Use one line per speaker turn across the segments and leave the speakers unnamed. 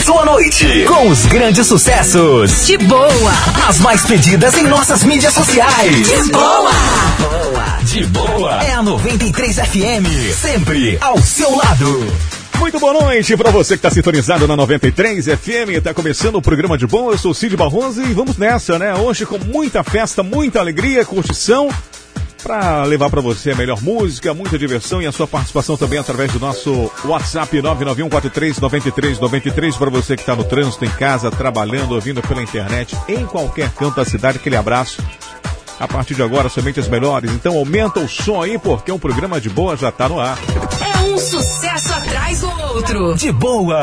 sua noite com os grandes sucessos.
De boa.
As mais pedidas em nossas mídias sociais.
De boa.
De boa. É a 93 FM. Sempre ao seu lado.
Muito boa noite para você que está sintonizado na 93 FM. Está começando o programa de bom. Eu sou o Cid Barroso e vamos nessa, né? Hoje com muita festa, muita alegria, curtição para levar para você a melhor música, muita diversão e a sua participação também através do nosso WhatsApp 991439393 para você que está no trânsito, em casa, trabalhando, ouvindo pela internet, em qualquer canto da cidade. Aquele abraço. A partir de agora, somente as melhores. Então aumenta o som aí, porque um programa de boa já está no ar.
É um sucesso atrás do outro.
De boa.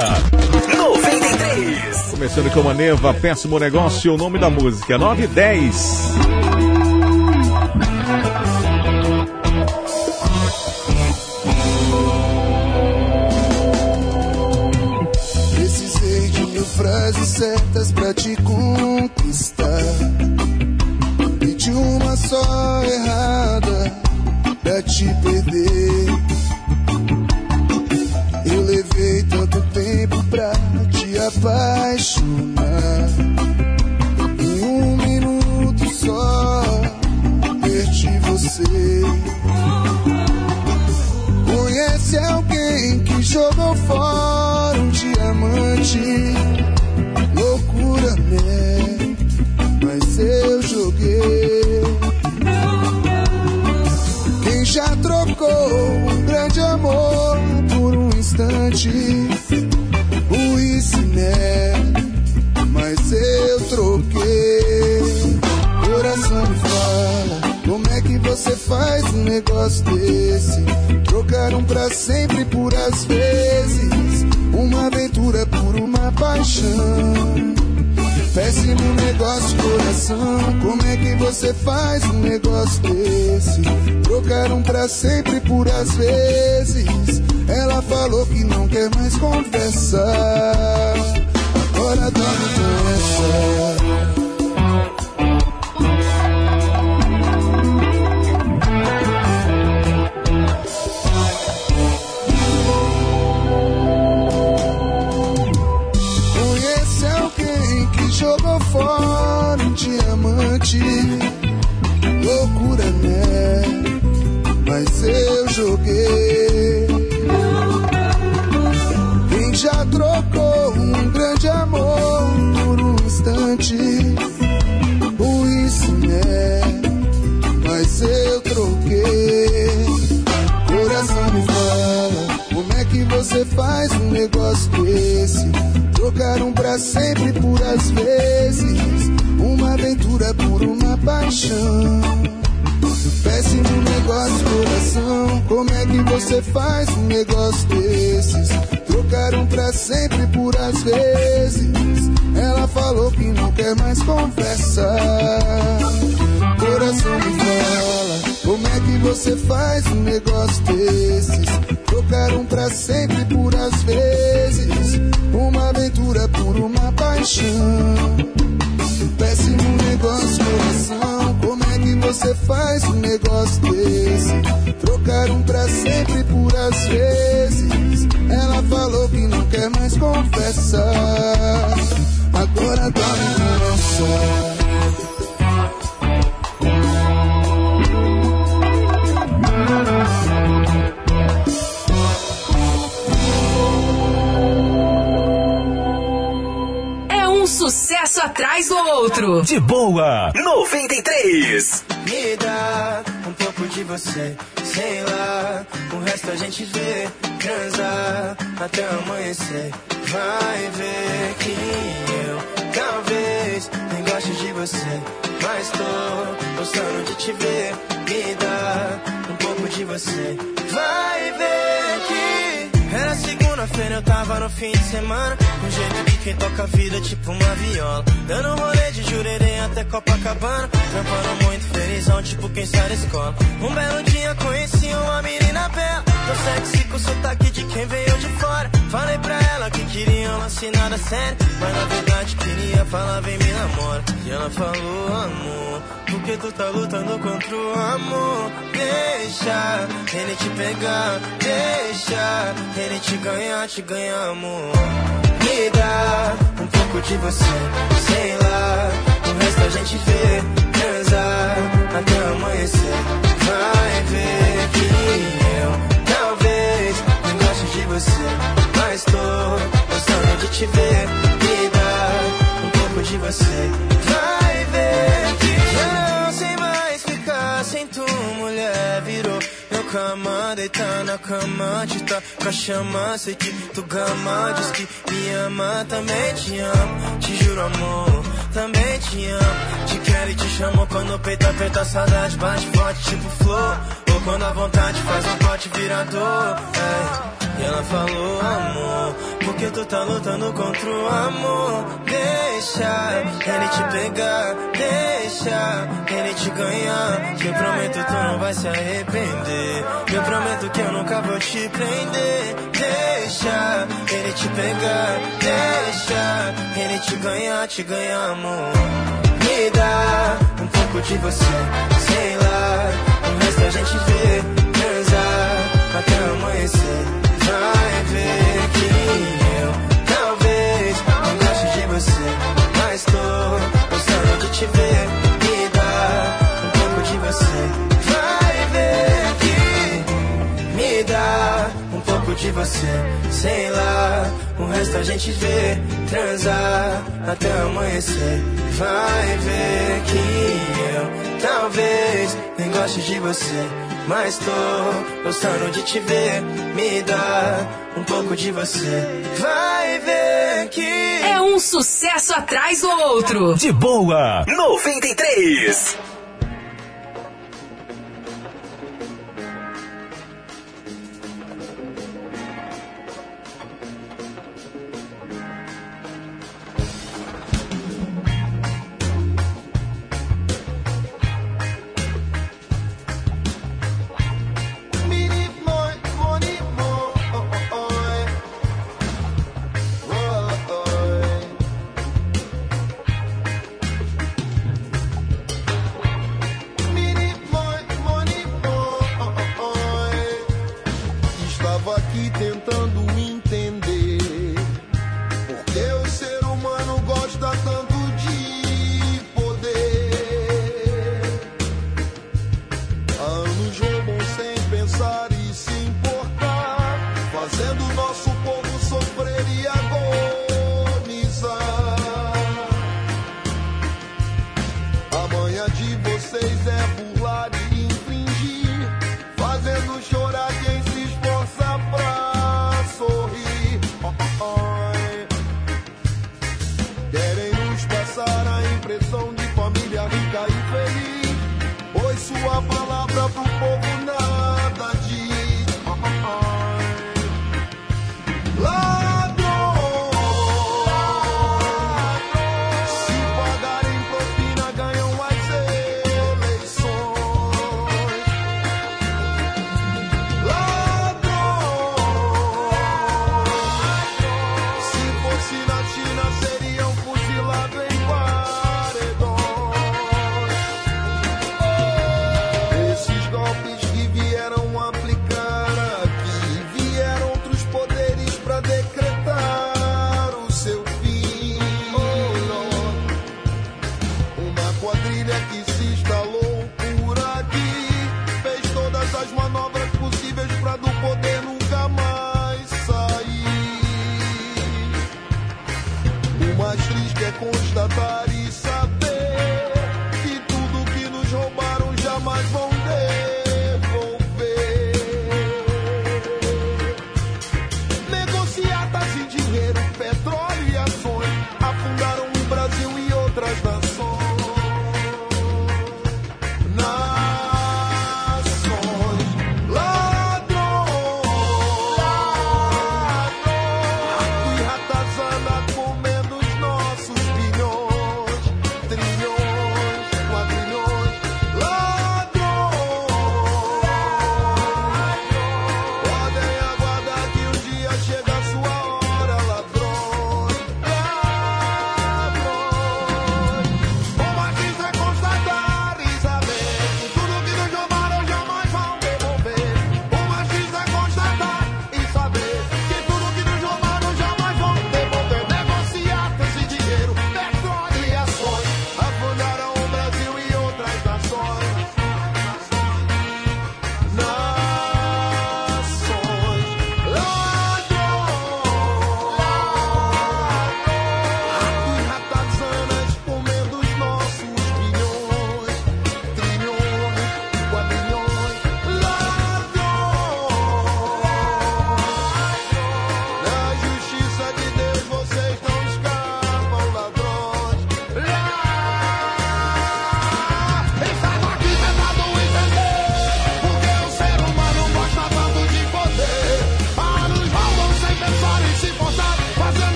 93.
Começando com a Neva, péssimo negócio, o nome da música, 9
frases certas pra te conquistar. E de uma só errada pra te perder. Eu levei tanto tempo pra te apaixonar. Em um minuto só, perdi você. Conhece alguém que jogou fora um diamante? Mas eu joguei. Quem já trocou um grande amor por um instante? Burrice, né? Mas eu troquei. Coração me fala, como é que você faz um negócio desse? Trocaram pra sempre por às vezes. Uma aventura por uma paixão. Péssimo negócio, coração. Como é que você faz um negócio desse? Trocaram pra sempre por às vezes. Ela falou que não quer mais conversar. Agora dorme com essa. Diamante. Loucura, né? Mas eu joguei. Quem já trocou um grande amor por um instante? Isso, né? Mas eu troquei. Coração me fala, como é que você faz um negócio desse? Trocaram pra sempre por às vezes uma aventura por uma paixão. Péssimo negócio, coração. Como é que você faz um negócio desses? Trocaram pra sempre por às vezes. Ela falou que não quer mais conversar. Coração me fala, como é que você faz um negócio desses? Trocaram pra sempre por às vezes. Uma aventura por uma paixão. Péssimo negócio, coração. Como é que você faz um negócio desse? Trocaram pra sempre por às vezes. Ela falou que não quer mais confessar. Agora dorme nessa.
Sucesso atrás do outro.
De boa, 93.
Me dá um pouco de você, sei lá. O resto a gente vê, transar até amanhecer. Vai ver que eu talvez nem goste de você, mas tô gostando de te ver. Me dá um pouco de você. Vai ver era segunda-feira, eu tava no fim de semana. Do jeito que quem toca a vida, tipo uma viola. Dando um rolê de jurerê até Copacabana. Trampando muito felizão, tipo quem sai da escola. Um belo dia conheci uma menina bela. Tão sexy com sotaque de quem veio de fora. Falei pra ela que queria um lance nada sério. Mas na verdade queria falar, vem me namora. E ela falou, amor, porque tu tá lutando contra o amor. Deixa ele te pegar, deixa ele te ganhar, te ganhar, amor. Me dá de você. Sei lá, o resto a gente vê. Transar até amanhecer. Vai ver que eu talvez não goste de você. Mas tô gostando de te ver. Me dá um pouco de você. Vai ver que cama, deitar na cama, te tá com a chama. Sei que tu gama, diz que me ama, também te amo. Te juro, amor, também te amo. Te quero e te chamo quando o peito aperta, a saudade bate forte, tipo flor. Ou quando a vontade faz um pote virador. É. E ela falou, amor, porque tu tá lutando contra o amor. Deixa ele te pegar, deixa ele te ganhar. Eu prometo tu não vai se arrepender. Eu prometo que eu nunca vou te prender. Deixa ele te pegar, deixa ele te ganhar, te ganhar, amor. Me dá um pouco de você, sei lá. O resto a gente vê, transar até amanhecer. Vai ver que te ver. Me dá um pouco de você. Vai ver que me dá um pouco de você. Sei lá, o resto a gente vê. Transar até amanhecer. Vai ver que eu talvez nem goste de você. Mas tô gostando de te ver, me dá um pouco de você. Vai ver que
É um sucesso atrás do outro.
De boa, 93.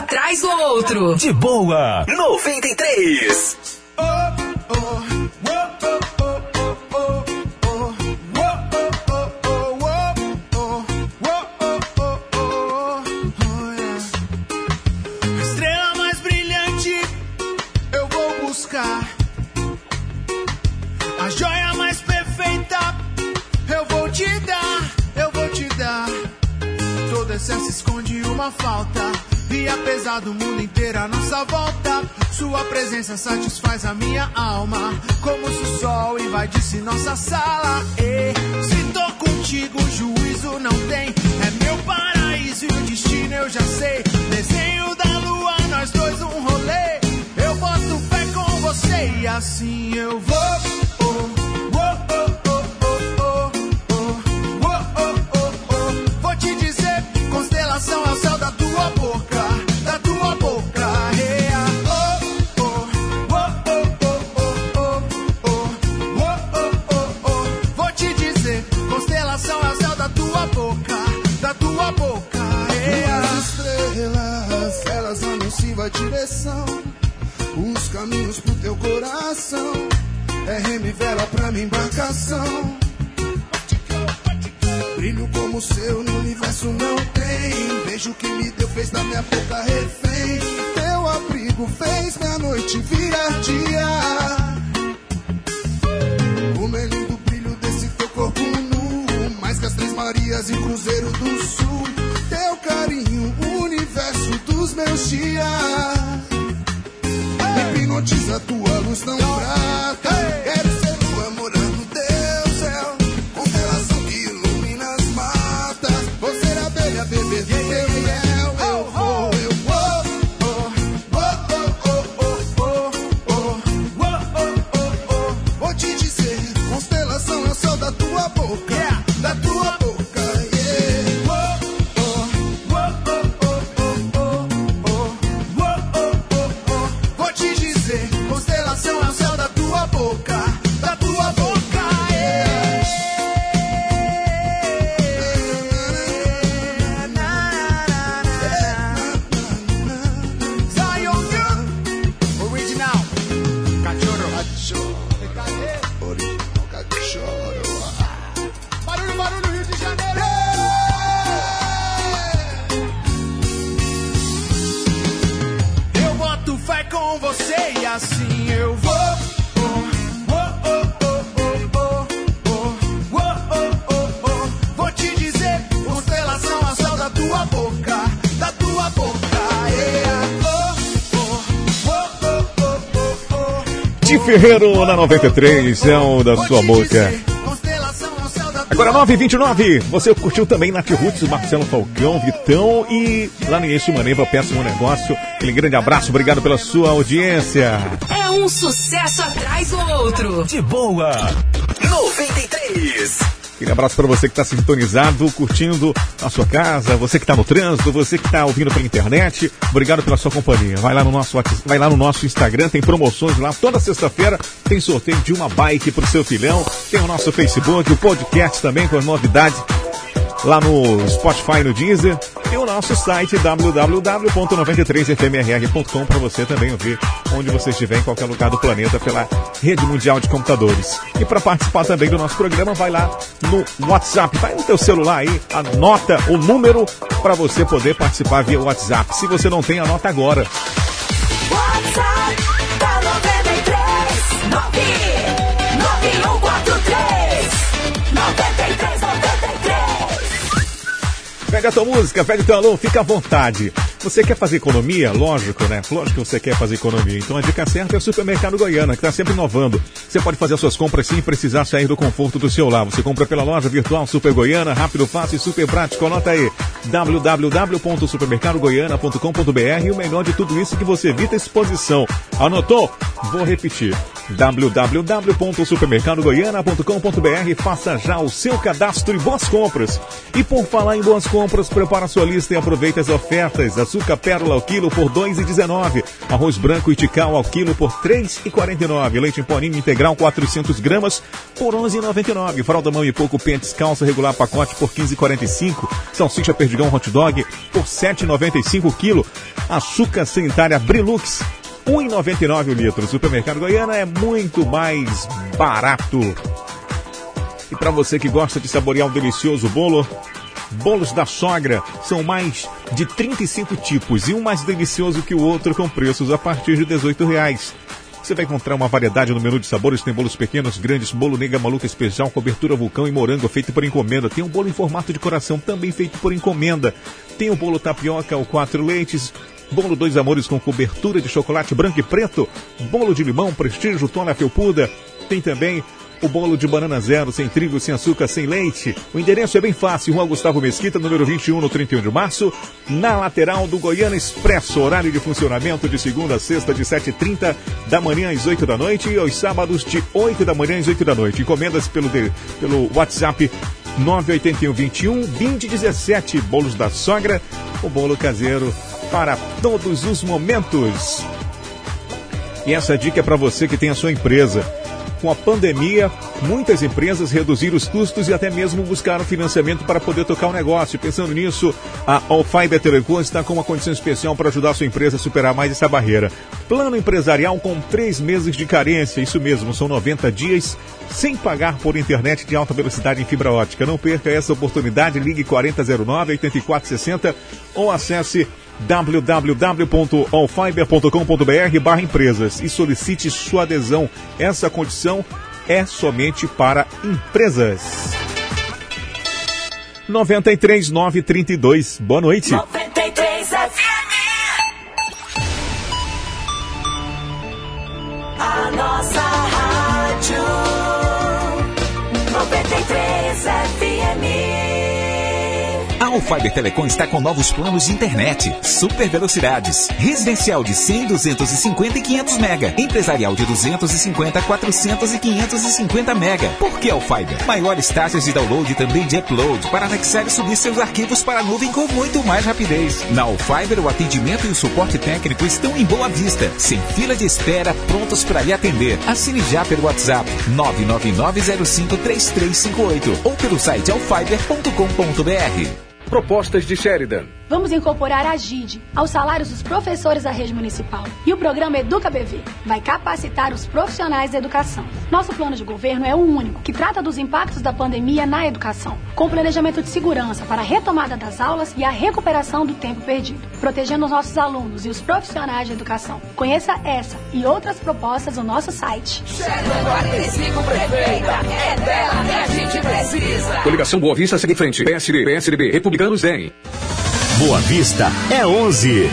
atrás do outro.
De boa, 93.
Oh, oh, oh. presença satisfaz a minha alma, como se o sol invadisse nossa sala.
Ferreiro na 93 é o da sua boca. Agora 9h29, você curtiu também Nath Roots, Marcelo Falcão, Vitão e lá no Início Maneva, Péssimo Negócio. Aquele grande abraço, obrigado pela sua audiência.
É um sucesso atrás do outro.
De boa. 93.
Aquele abraço para você que está sintonizado, curtindo a sua casa, você que está no trânsito, você que está ouvindo pela internet. Obrigado pela sua companhia. Vai lá no nosso vai lá no nosso Instagram, tem promoções lá toda sexta-feira, tem sorteio de uma bike pro seu filhão. Tem o nosso Facebook, o podcast também com as novidades lá no Spotify, no Deezer, e o nosso site www.93fmrr.com para você também ouvir onde você estiver em qualquer lugar do planeta pela rede mundial de computadores. E para participar também do nosso programa, vai lá no WhatsApp, vai no teu celular aí, anota o número para você poder participar via WhatsApp. Se você não tem, anota agora.
WhatsApp da 93 99143 93 93
Pega a tua música, pega o teu alô, fica à vontade. Você quer fazer economia? Lógico, né? Lógico que você quer fazer economia. Então a dica certa é o Supermercado Goiana, que está sempre inovando. Você pode fazer as suas compras sem precisar sair do conforto do seu lar. Você compra pela loja virtual Super Goiana, rápido, fácil e super prático. Anota aí, www.supermercadogoiana.com.br e o melhor de tudo isso é que você evita exposição. Anotou? Vou repetir www.supermercadogoiana.com.br Faça já o seu cadastro e boas compras. E por falar em boas compras, prepara sua lista e aproveita as ofertas. Açúcar pérola ao quilo por R$ 2,19. Arroz branco e tical ao quilo por R$ 3,49. Leite em pó ninho integral 400 gramas por R$ 11,99. Fralda mão e pouco pentes calça regular pacote por R$ 15,45. Salsicha perdigão hot dog por R$ 7,95 o quilo. Açúcar sanitária Brilux 1,99 o litro. Supermercado Goiana é muito mais barato. E para você que gosta de saborear um delicioso bolo, bolos da sogra são mais de 35 tipos e um mais delicioso que o outro com preços a partir de 18 reais. Você vai encontrar uma variedade no menu de sabores, tem bolos pequenos, grandes, bolo nega maluca especial, cobertura vulcão e morango feito por encomenda. Tem um bolo em formato de coração também feito por encomenda. Tem o bolo tapioca ou quatro leites, bolo dois amores com cobertura de chocolate branco e preto, bolo de limão, prestígio, tona felpuda. Tem também o bolo de banana zero, sem trigo, sem açúcar, sem leite. O endereço é bem fácil, Rua Gustavo Mesquita, número 21, no 31 de março, na lateral do Goiânia Expresso. Horário de funcionamento de segunda a sexta, de 7h30 da manhã às 8 da noite e aos sábados de 8 da manhã às 8 da noite. Encomendas pelo, pelo WhatsApp 981 21 2017. Bolos da sogra, o bolo caseiro para todos os momentos. E essa dica é para você que tem a sua empresa. com a pandemia, muitas empresas reduziram os custos e até mesmo buscaram financiamento para poder tocar o negócio. Pensando nisso, a Alfiber Telecom está com uma condição especial para ajudar a sua empresa a superar mais essa barreira. Plano empresarial com três meses de carência, isso mesmo, são 90 dias sem pagar por internet de alta velocidade em fibra ótica. Não perca essa oportunidade, ligue 4009-8460 ou acesse www.allfiber.com.br barra empresas e solicite sua adesão. Essa condição é somente para empresas. 93932. Boa noite.
93
Alfiber Telecom está com novos planos de internet, super velocidades, residencial de 100, 250 e 500 mega, empresarial de 250, 400 e 550 mega. Por que Alfiber? Maiores taxas de download e também de upload para anexar e subir seus arquivos para a nuvem com muito mais rapidez. Na Alfiber, o atendimento e o suporte técnico estão em Boa Vista, sem fila de espera, prontos para lhe atender. Assine já pelo WhatsApp 999053358 ou pelo site alfiber.com.br.
Propostas de Sheridan.
Vamos incorporar a GID aos salários dos professores da rede municipal. E o programa Educa BV vai capacitar os profissionais da educação. Nosso plano de governo é o único que trata dos impactos da pandemia na educação, com planejamento de segurança para a retomada das aulas e a recuperação do tempo perdido, protegendo os nossos alunos e os profissionais de educação. Conheça essa e outras propostas no nosso site.
Sheridan 45 prefeita. É dela que a gente precisa.
Coligação Boa Vista segue em frente. PSD, PSDB,
Boa Vista é 11.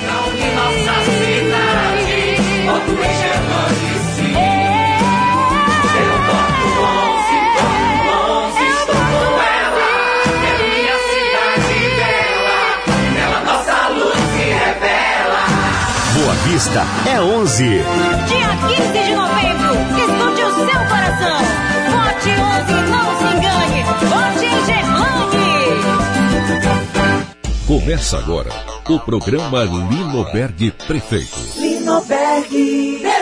Boa Vista é 11.
Dia 15 de novembro, escute o seu coração. Vote 11, não se engane. Vote.
Começa agora o programa Linoberg Prefeito.
Linoberg 18.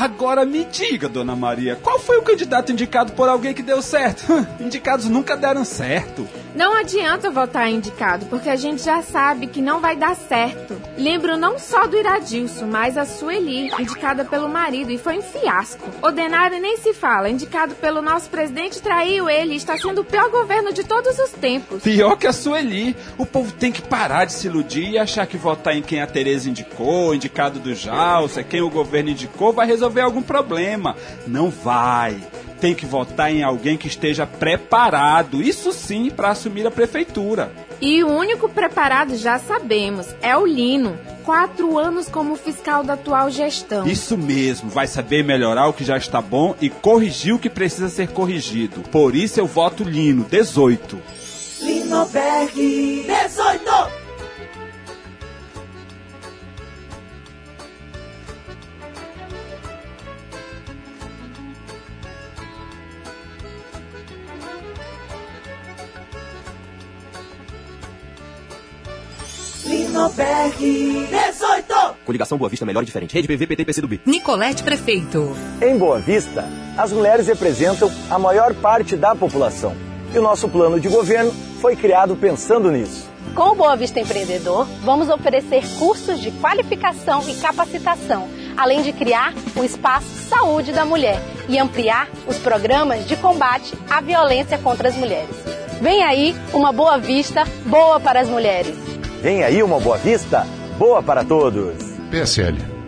Agora me diga, dona Maria, qual foi o candidato indicado por alguém que deu certo? Indicados nunca deram certo.
Não adianta votar indicado, porque a gente já sabe que não vai dar certo. Lembro não só do Iradilson, mas a Sueli, indicada pelo marido, e foi um fiasco. O Denário nem se fala, indicado pelo nosso presidente, traiu ele e está sendo o pior governo de todos os tempos.
Pior que a Sueli. O povo tem que parar de se iludir e achar que votar em quem a Tereza indicou, indicado do Jalsa, quem o governo indicou, vai resolver algum problema. Não vai. Tem que votar em alguém que esteja preparado, isso sim, para assumir a prefeitura.
E o único preparado já sabemos, é o Lino. Quatro anos como fiscal da atual gestão.
Isso mesmo, vai saber melhorar o que já está bom e corrigir o que precisa ser corrigido. Por isso eu voto Lino, 18.
Linoberg 18. Linoberg 18.
Coligação Boa Vista Melhor e Diferente. Rede PV, PT, PCdoB.
Nicolete Prefeito.
Em Boa Vista, as mulheres representam a maior parte da população. E o nosso plano de governo foi criado pensando nisso.
Com o Boa Vista Empreendedor, vamos oferecer cursos de qualificação e capacitação, além de criar o espaço Saúde da Mulher e ampliar os programas de combate à violência contra as mulheres. Vem aí uma Boa Vista boa para as mulheres.
Vem aí uma Boa Vista boa para todos.
PSL.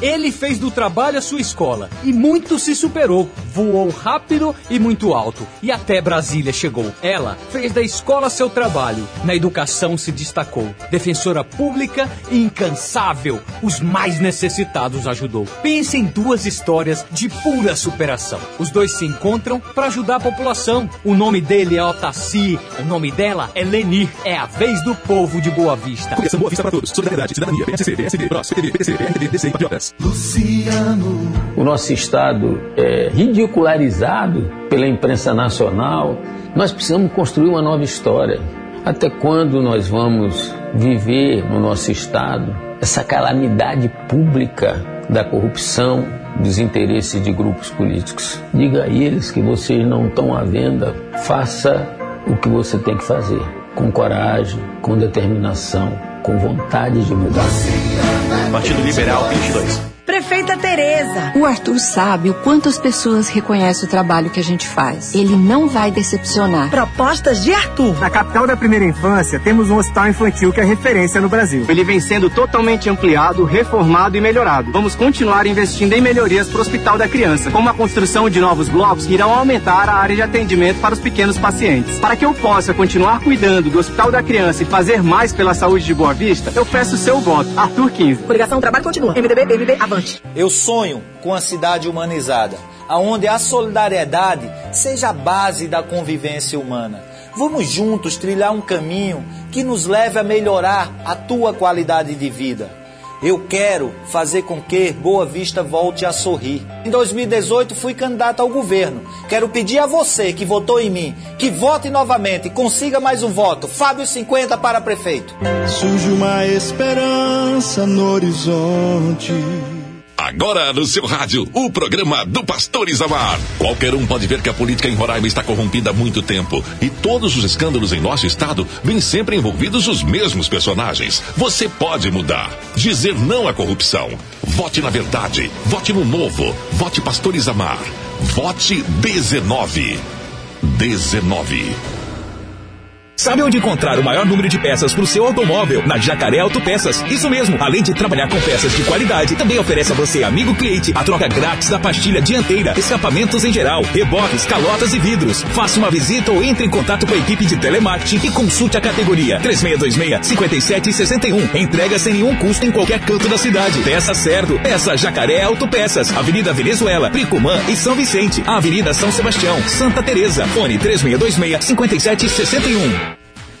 Ele fez do trabalho a sua escola e muito se superou. Voou rápido e muito alto e até Brasília chegou. Ela fez da escola seu trabalho. Na educação se destacou. Defensora pública e incansável. Os mais necessitados ajudou. Pense em duas histórias de pura superação. Os dois se encontram para ajudar a população. O nome dele é Otaci. O nome dela é Lenir. É a vez do povo de Boa Vista.
Boa Vista para todos. Solidariedade, cidadania, PSC, PSD, PROS, PTB, PTC, PRTB, DC e Patriotas.
Luciano. O nosso Estado é ridicularizado pela imprensa nacional. Nós precisamos construir uma nova história. Até quando nós vamos viver no nosso Estado essa calamidade pública da corrupção, dos interesses de grupos políticos. Diga a eles que vocês não estão à venda. Faça o que você tem que fazer, com coragem, com determinação, com vontade de mudar.
Partido Liberal 22.
Prefeita Tereza.
O Arthur sabe o quanto as pessoas reconhecem o trabalho que a gente faz. Ele não vai decepcionar.
Propostas de Arthur.
Na capital da primeira infância, temos um hospital infantil que é referência no Brasil. Ele vem sendo totalmente ampliado, reformado e melhorado. Vamos continuar investindo em melhorias para o Hospital da Criança, como a construção de novos blocos que irão aumentar a área de atendimento para os pequenos pacientes. Para que eu possa continuar cuidando do Hospital da Criança e fazer mais pela saúde de Boa Vista, eu peço o seu voto. Arthur 15.
Coligação Trabalho Continua. MDB, BBB,
Eu sonho com a cidade humanizada, aonde a solidariedade seja a base da convivência humana. Vamos juntos trilhar um caminho que nos leve a melhorar a tua qualidade de vida. Eu quero fazer com que Boa Vista volte a sorrir. Em 2018 fui candidato ao governo. Quero pedir a você que votou em mim que vote novamente e consiga mais um voto. Fábio 50 para prefeito.
Surge uma esperança no horizonte.
Agora no seu rádio, o programa do Pastor Isamar. Qualquer um pode ver que a política em Roraima está corrompida há muito tempo. E todos os escândalos em nosso estado vêm sempre envolvidos os mesmos personagens. Você pode mudar. Dizer não à corrupção. Vote na verdade. Vote no novo. Vote Pastor Isamar. Vote 19. 19.
Sabe onde encontrar o maior número de peças para o seu automóvel? Na Jacaré Autopeças. Isso mesmo. Além de trabalhar com peças de qualidade, também oferece a você, amigo cliente, a troca grátis da pastilha dianteira, escapamentos em geral, reboques, calotas e vidros. Faça uma visita ou entre em contato com a equipe de telemarketing e consulte a categoria 3626-5761. Entrega sem nenhum custo em qualquer canto da cidade. Peça certo. Peça Jacaré Autopeças. Avenida Venezuela, Pricumã e São Vicente. Avenida São Sebastião, Santa Teresa. Fone 3626-5761.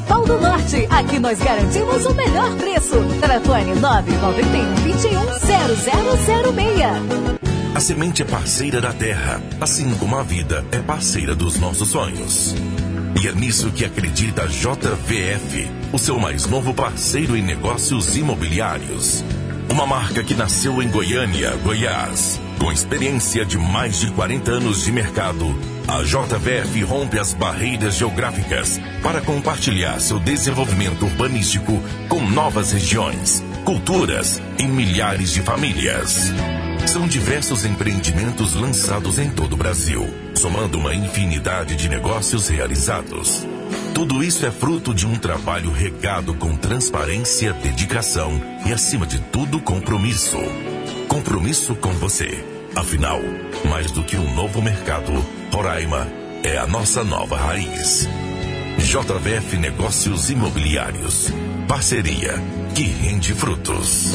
Pau do Norte. Aqui nós garantimos o melhor preço. Telefone 991 21 0006.
A semente é parceira da terra, assim como a vida é parceira dos nossos sonhos. E é nisso que acredita a JVF, o seu mais novo parceiro em negócios imobiliários. Uma marca que nasceu em Goiânia, Goiás. Com experiência de mais de 40 anos de mercado, a JVF rompe as barreiras geográficas para compartilhar seu desenvolvimento urbanístico com novas regiões, culturas e milhares de famílias. São diversos empreendimentos lançados em todo o Brasil, somando uma infinidade de negócios realizados. Tudo isso é fruto de um trabalho regado com transparência, dedicação e, acima de tudo, compromisso. Compromisso com você. Afinal, mais do que um novo mercado, Roraima é a nossa nova raiz. JVF Negócios Imobiliários. Parceria que rende frutos.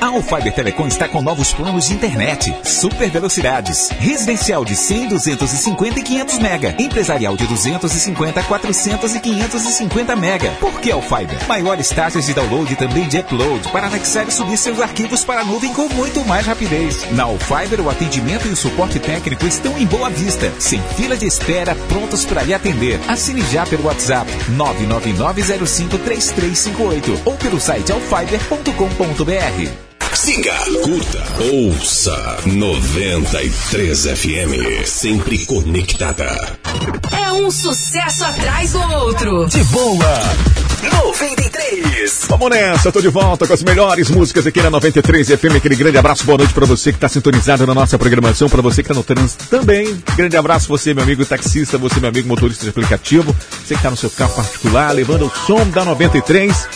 A Alfiber Telecom está com novos planos de internet, super velocidades, residencial de 100, 250 e 500 mega, empresarial de 250, 400 e 550 mega. Por que Alfiber? Maiores taxas de download e também de upload para anexar e subir seus arquivos para a nuvem com muito mais rapidez. Na Alfiber, o atendimento e o suporte técnico estão em boa vista, sem fila de espera, prontos para lhe atender. Assine já pelo WhatsApp 999053358 ou pelo site alfiber.com.br.
Siga, curta, ouça 93 FM, sempre conectada.
É um sucesso atrás do outro.
De boa.
93.
Vamos nessa, tô de volta com as melhores músicas aqui na 93 FM. Aquele grande abraço, boa noite pra você que tá sintonizado na nossa programação, pra você que tá no trânsito também. Grande abraço, você, meu amigo taxista, você, meu amigo motorista de aplicativo, você que tá no seu carro particular, levando o som da 93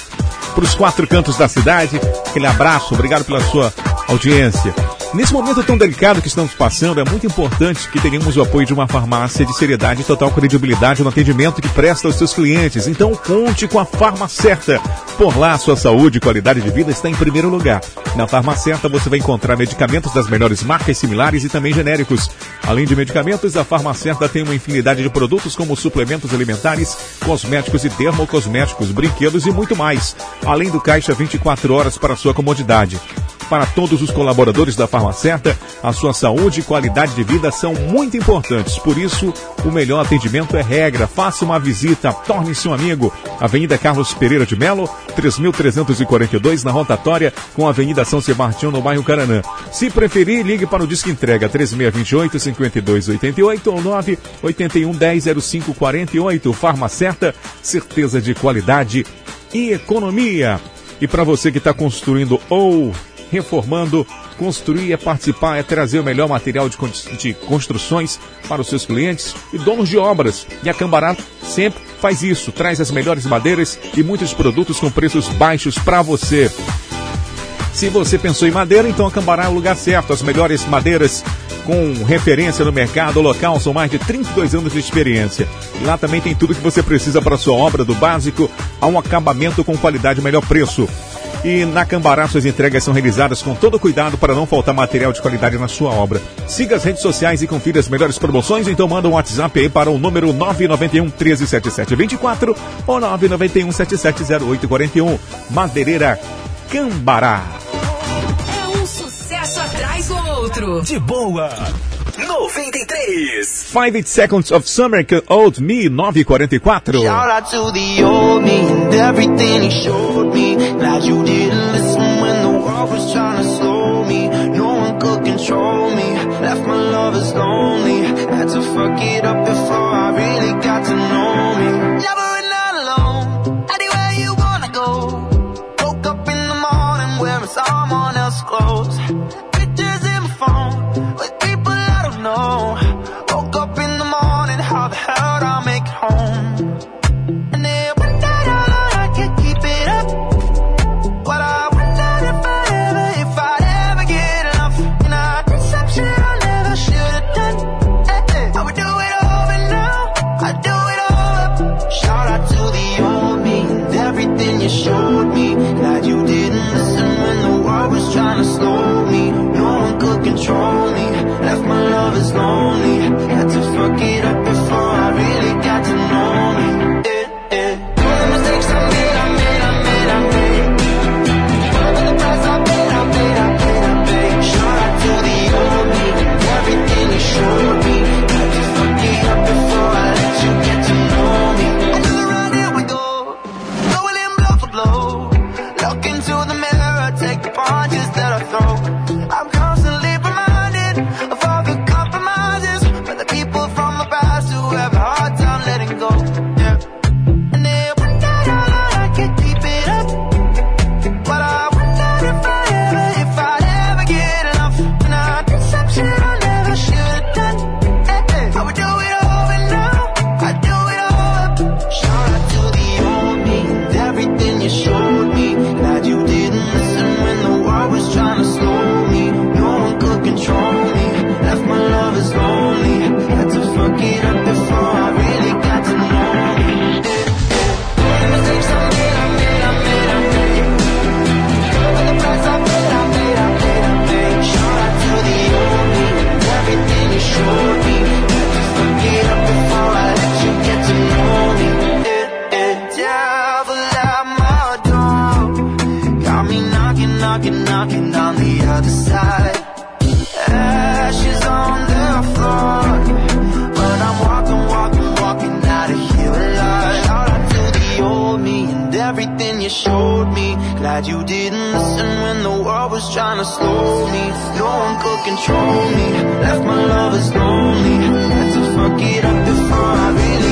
para os quatro cantos da cidade. Aquele abraço, obrigado pela sua audiência. Nesse momento tão delicado que estamos passando, é muito importante que tenhamos o apoio de uma farmácia de seriedade e total credibilidade no atendimento que presta aos seus clientes. Então conte com a Farma Certa. Por lá, sua saúde e qualidade de vida está em primeiro lugar. Na Farma Certa você vai encontrar medicamentos das melhores marcas similares e também genéricos. Além de medicamentos, a Farma Certa tem uma infinidade de produtos como suplementos alimentares, cosméticos e dermocosméticos, brinquedos e muito mais. Além do caixa 24 horas para sua comodidade. Para todos os colaboradores da Farma Certa, a sua saúde e qualidade de vida são muito importantes. Por isso, o melhor atendimento é regra. Faça uma visita, torne-se um amigo. Avenida Carlos Pereira de Melo, 3342 na rotatória com a Avenida São Sebastião no bairro Caranã. Se preferir, ligue para o Disque Entrega 3628 5288 ou 981 10 0548. Farma Certa, certeza de qualidade e economia. E para você que está construindo ou reformando, construir é participar, é trazer o melhor material de, de construções para os seus clientes e donos de obras. E a Cambará sempre faz isso, traz as melhores madeiras e muitos produtos com preços baixos para você. Se você pensou em madeira, então a Cambará é o lugar certo. As melhores madeiras com referência no mercado local, são mais de 32 anos de experiência. E lá também tem tudo que você precisa para sua obra, do básico a um acabamento com qualidade e melhor preço. E na Cambará suas entregas são realizadas com todo cuidado para não faltar material de qualidade na sua obra. Siga as redes sociais e confira as melhores promoções, então manda um WhatsApp aí para o número 991 137724 ou 991 770841. Madeireira Cambará.
É um sucesso atrás do outro.
De boa. 93.
5 Seconds of Summer, Old Me 944.
Shout out to the old me and everything he showed me. Glad you didn't listen when the world was trying to slow me. No one could control me. Left my lovers lonely. Had to fuck it up before I really got to know showed me. Glad you didn't listen when the world was trying to slow me. No one could control me. Left my lovers lonely. Had to fuck it up before I really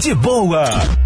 de boa.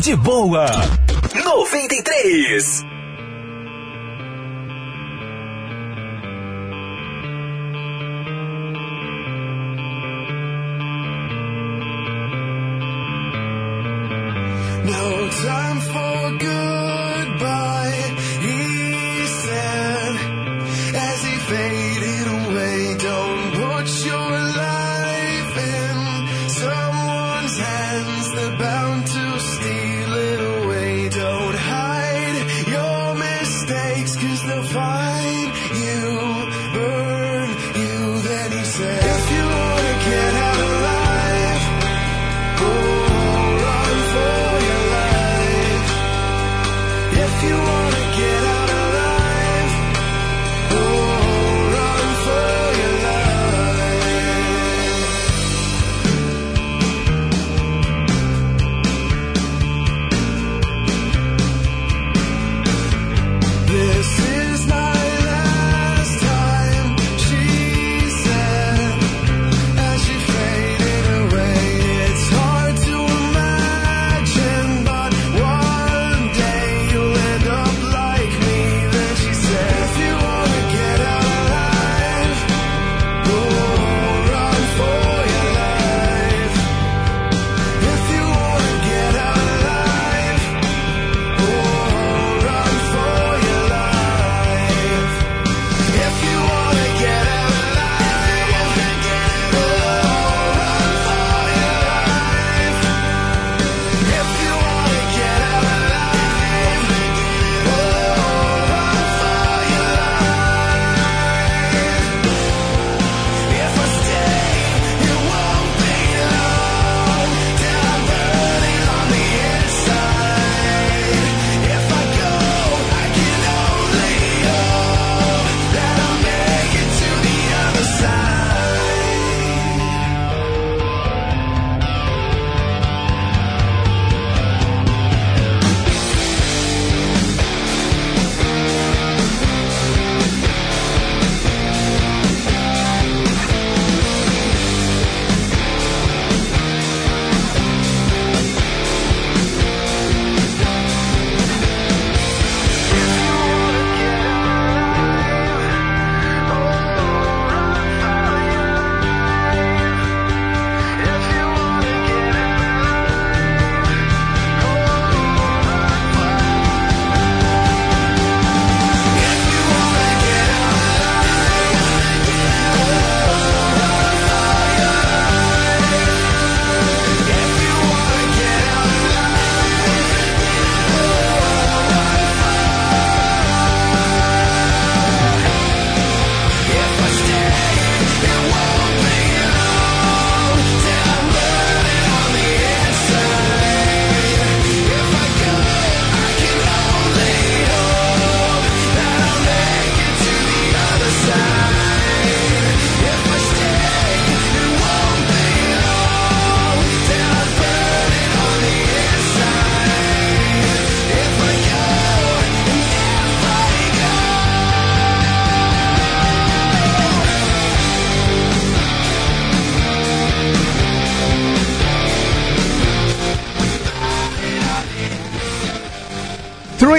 de boa. 93.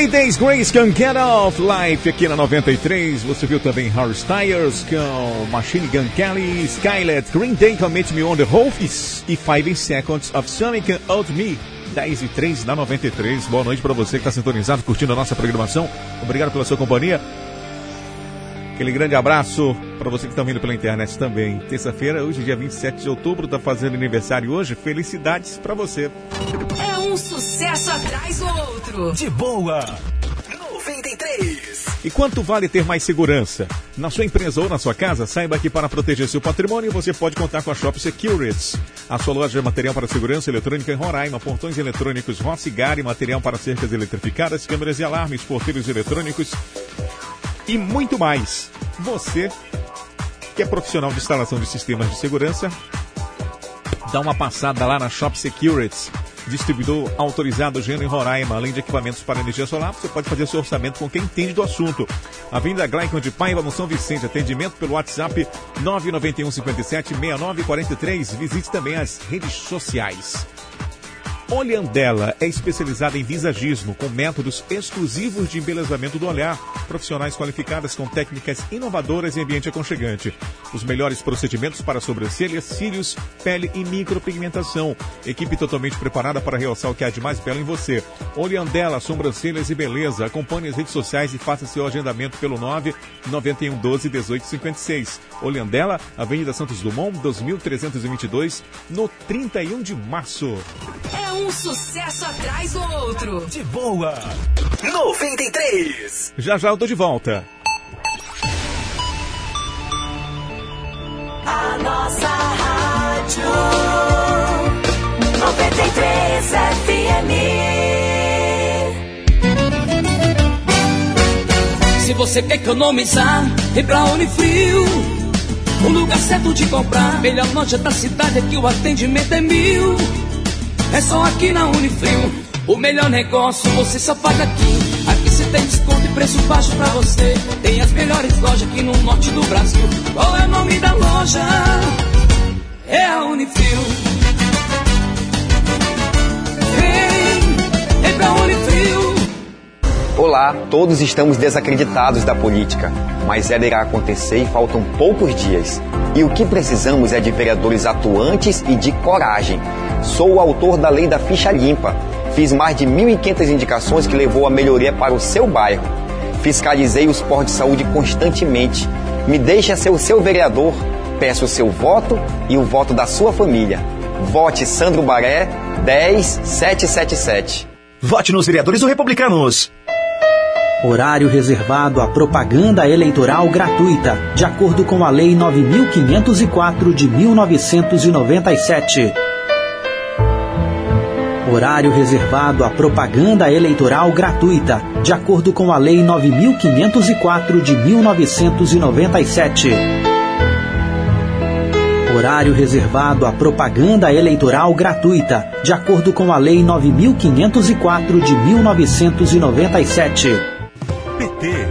Three Days Grace Can Get Off Life aqui na 93. Você viu também Harry Styles com Machine Gun Kelly, Skylet, Green Day com Meet Me on the Wolves e 5 Seconds of Sonic Can Out Me. 10 e 3 na 93. Boa noite para você que está sintonizado, curtindo a nossa programação. Obrigado pela sua companhia. Aquele grande abraço para você que está vindo pela internet também. Terça-feira, hoje, dia 27 de outubro, está fazendo aniversário hoje. Felicidades para você.
É um sucesso atrás do outro.
De boa. 93. E quanto vale ter mais segurança? Na sua empresa ou na sua casa, saiba que para proteger seu patrimônio você pode contar com a Shop Securities. A sua loja de material para segurança eletrônica em Roraima, portões eletrônicos Rossigar material para cercas eletrificadas, câmeras e alarmes, porteiros eletrônicos e muito mais. Você que é profissional de instalação de sistemas de segurança, dá uma passada lá na Shop Securities distribuidor autorizado Gênero em Roraima, além de equipamentos para energia solar, você pode fazer seu orçamento com quem entende do assunto. Avenida Glycon de Paiva, no São Vicente, atendimento pelo WhatsApp 991 57 6943. Visite também as redes sociais. Olhandela é especializada em visagismo com métodos exclusivos de embelezamento do olhar, profissionais qualificadas com técnicas inovadoras e ambiente aconchegante. Os melhores procedimentos para sobrancelhas, cílios, pele e micropigmentação. Equipe totalmente preparada para realçar o que há de mais belo em você. Olhandela, sobrancelhas e beleza. Acompanhe as redes sociais e faça seu agendamento pelo 9 91 12 18 56. Olhandela, Avenida Santos Dumont, 2322, no 31 de março.
É um sucesso atrás do outro.
De boa.
93.
Já já eu tô de volta.
A nossa rádio 93 FM.
Se você quer economizar, vem pra Unifrio. O lugar certo de comprar. Melhor loja da cidade aqui o atendimento é mil. É só aqui na Unifrio. O melhor negócio você só faz aqui. Aqui você tem desconto e preço baixo pra você. Tem as melhores lojas aqui no norte do Brasil. Qual é o nome da loja? É a Unifrio. Vem, vem pra Unifrio.
Olá, todos estamos desacreditados da política, mas ela irá acontecer e faltam poucos dias. E o que precisamos é de vereadores atuantes e de coragem. Sou o autor da lei da ficha limpa. Fiz mais de 1.500 indicações que levou a melhoria para o seu bairro. Fiscalizei os postos de saúde constantemente. Me deixa ser o seu vereador. Peço o seu voto e o voto da sua família. Vote Sandro Baré 10777.
Vote nos vereadores do Republicanos.
Horário reservado à propaganda eleitoral gratuita, de acordo com a Lei 9504 de 1997. Horário reservado à propaganda eleitoral gratuita, de acordo com a Lei 9504 de 1997. Horário reservado à propaganda eleitoral gratuita, de acordo com a Lei 9504 de 1997.
PT.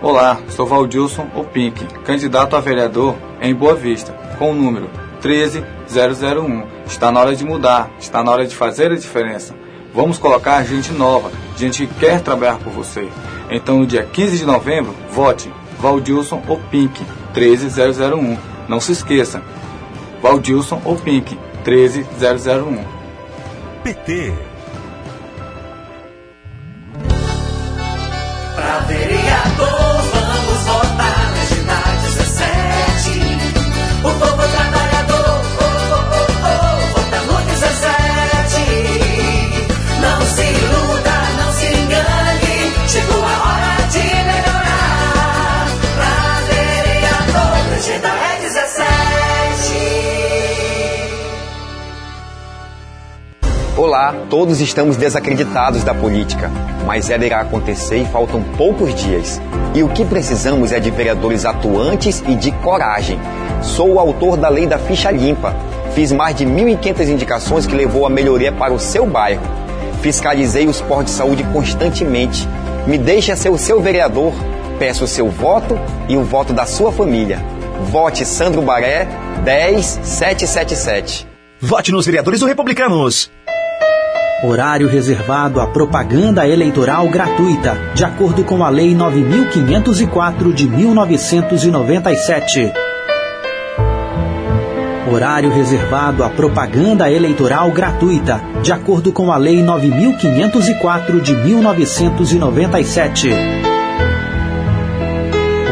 Olá, sou Valdilson Opink, candidato a vereador em Boa Vista, com o número 13001. Está na hora de mudar, está na hora de fazer a diferença. Vamos colocar gente nova, gente que quer trabalhar por você. Então, no dia 15 de novembro, vote Valdilson Opink 13001. Não se esqueça, Valdilson Opink 13001.
PT.
Olá, todos estamos desacreditados da política, mas ela irá acontecer e faltam poucos dias. E o que precisamos é de vereadores atuantes e de coragem. Sou o autor da lei da ficha limpa. Fiz mais de 1.500 indicações que levou a melhoria para o seu bairro. Fiscalizei os postos de saúde constantemente. Me deixa ser o seu vereador. Peço o seu voto e o voto da sua família. Vote Sandro Baré 10777.
Vote nos vereadores do Republicanos.
Horário reservado à propaganda eleitoral gratuita, de acordo com a Lei 9504 de 1997.
Horário reservado à propaganda eleitoral gratuita, de acordo com a Lei 9504 de 1997.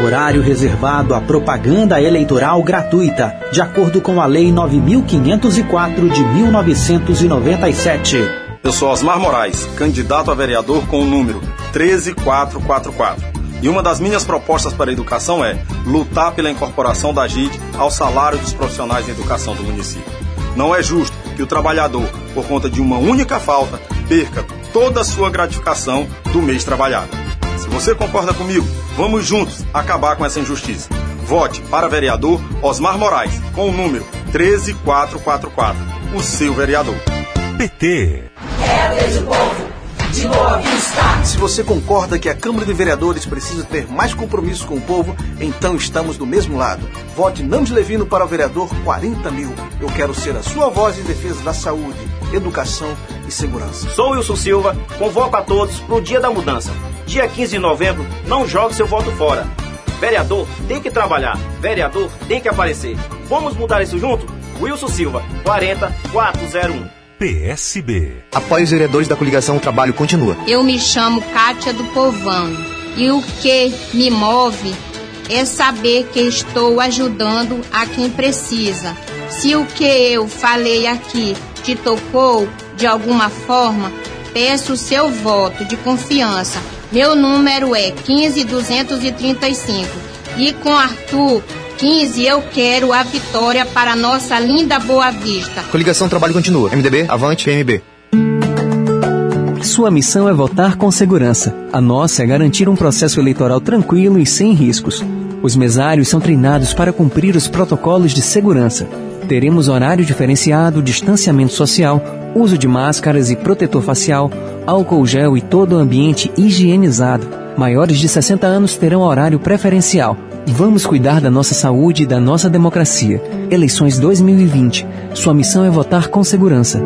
Horário reservado à propaganda eleitoral gratuita, de acordo com a Lei 9504 de 1997.
Eu sou Osmar Moraes, candidato a vereador com o número 13444. E uma das minhas propostas para a educação é lutar pela incorporação da GID ao salário dos profissionais de educação do município. Não é justo que o trabalhador, por conta de uma única falta, perca toda a sua gratificação do mês trabalhado. Se você concorda comigo, vamos juntos acabar com essa injustiça. Vote para vereador Osmar Moraes, com o número 13444. O seu vereador.
PT.
É a vez do povo. De Boa Vista.
Se você concorda que a Câmara de Vereadores precisa ter mais compromisso com o povo, então estamos do mesmo lado. Vote Nams Levino para o vereador 40 mil. Eu quero ser a sua voz em defesa da saúde, educação e segurança.
Sou Wilson Silva, convoco a todos para o Dia da Mudança. Dia 15 de novembro, não jogue seu voto fora. Vereador tem que trabalhar, vereador tem que aparecer. Vamos mudar isso junto? Wilson Silva, 40401.
PSB.
Apoie os vereadores da coligação O Trabalho Continua.
Eu me chamo Kátia do Povão e o que me move é saber que estou ajudando a quem precisa. Se o que eu falei aqui te tocou de alguma forma, peço o seu voto de confiança. Meu número é 15235 e com Arthur 15 eu quero a vitória para nossa linda Boa Vista.
Coligação Trabalho Continua. MDB, Avante, PMB.
Sua missão é votar com segurança. A nossa é garantir um processo eleitoral tranquilo e sem riscos. Os mesários são treinados para cumprir os protocolos de segurança. Teremos horário diferenciado, distanciamento social, uso de máscaras e protetor facial, álcool gel e todo o ambiente higienizado. Maiores de 60 anos terão horário preferencial. Vamos cuidar da nossa saúde e da nossa democracia. Eleições 2020. Sua missão é votar com segurança.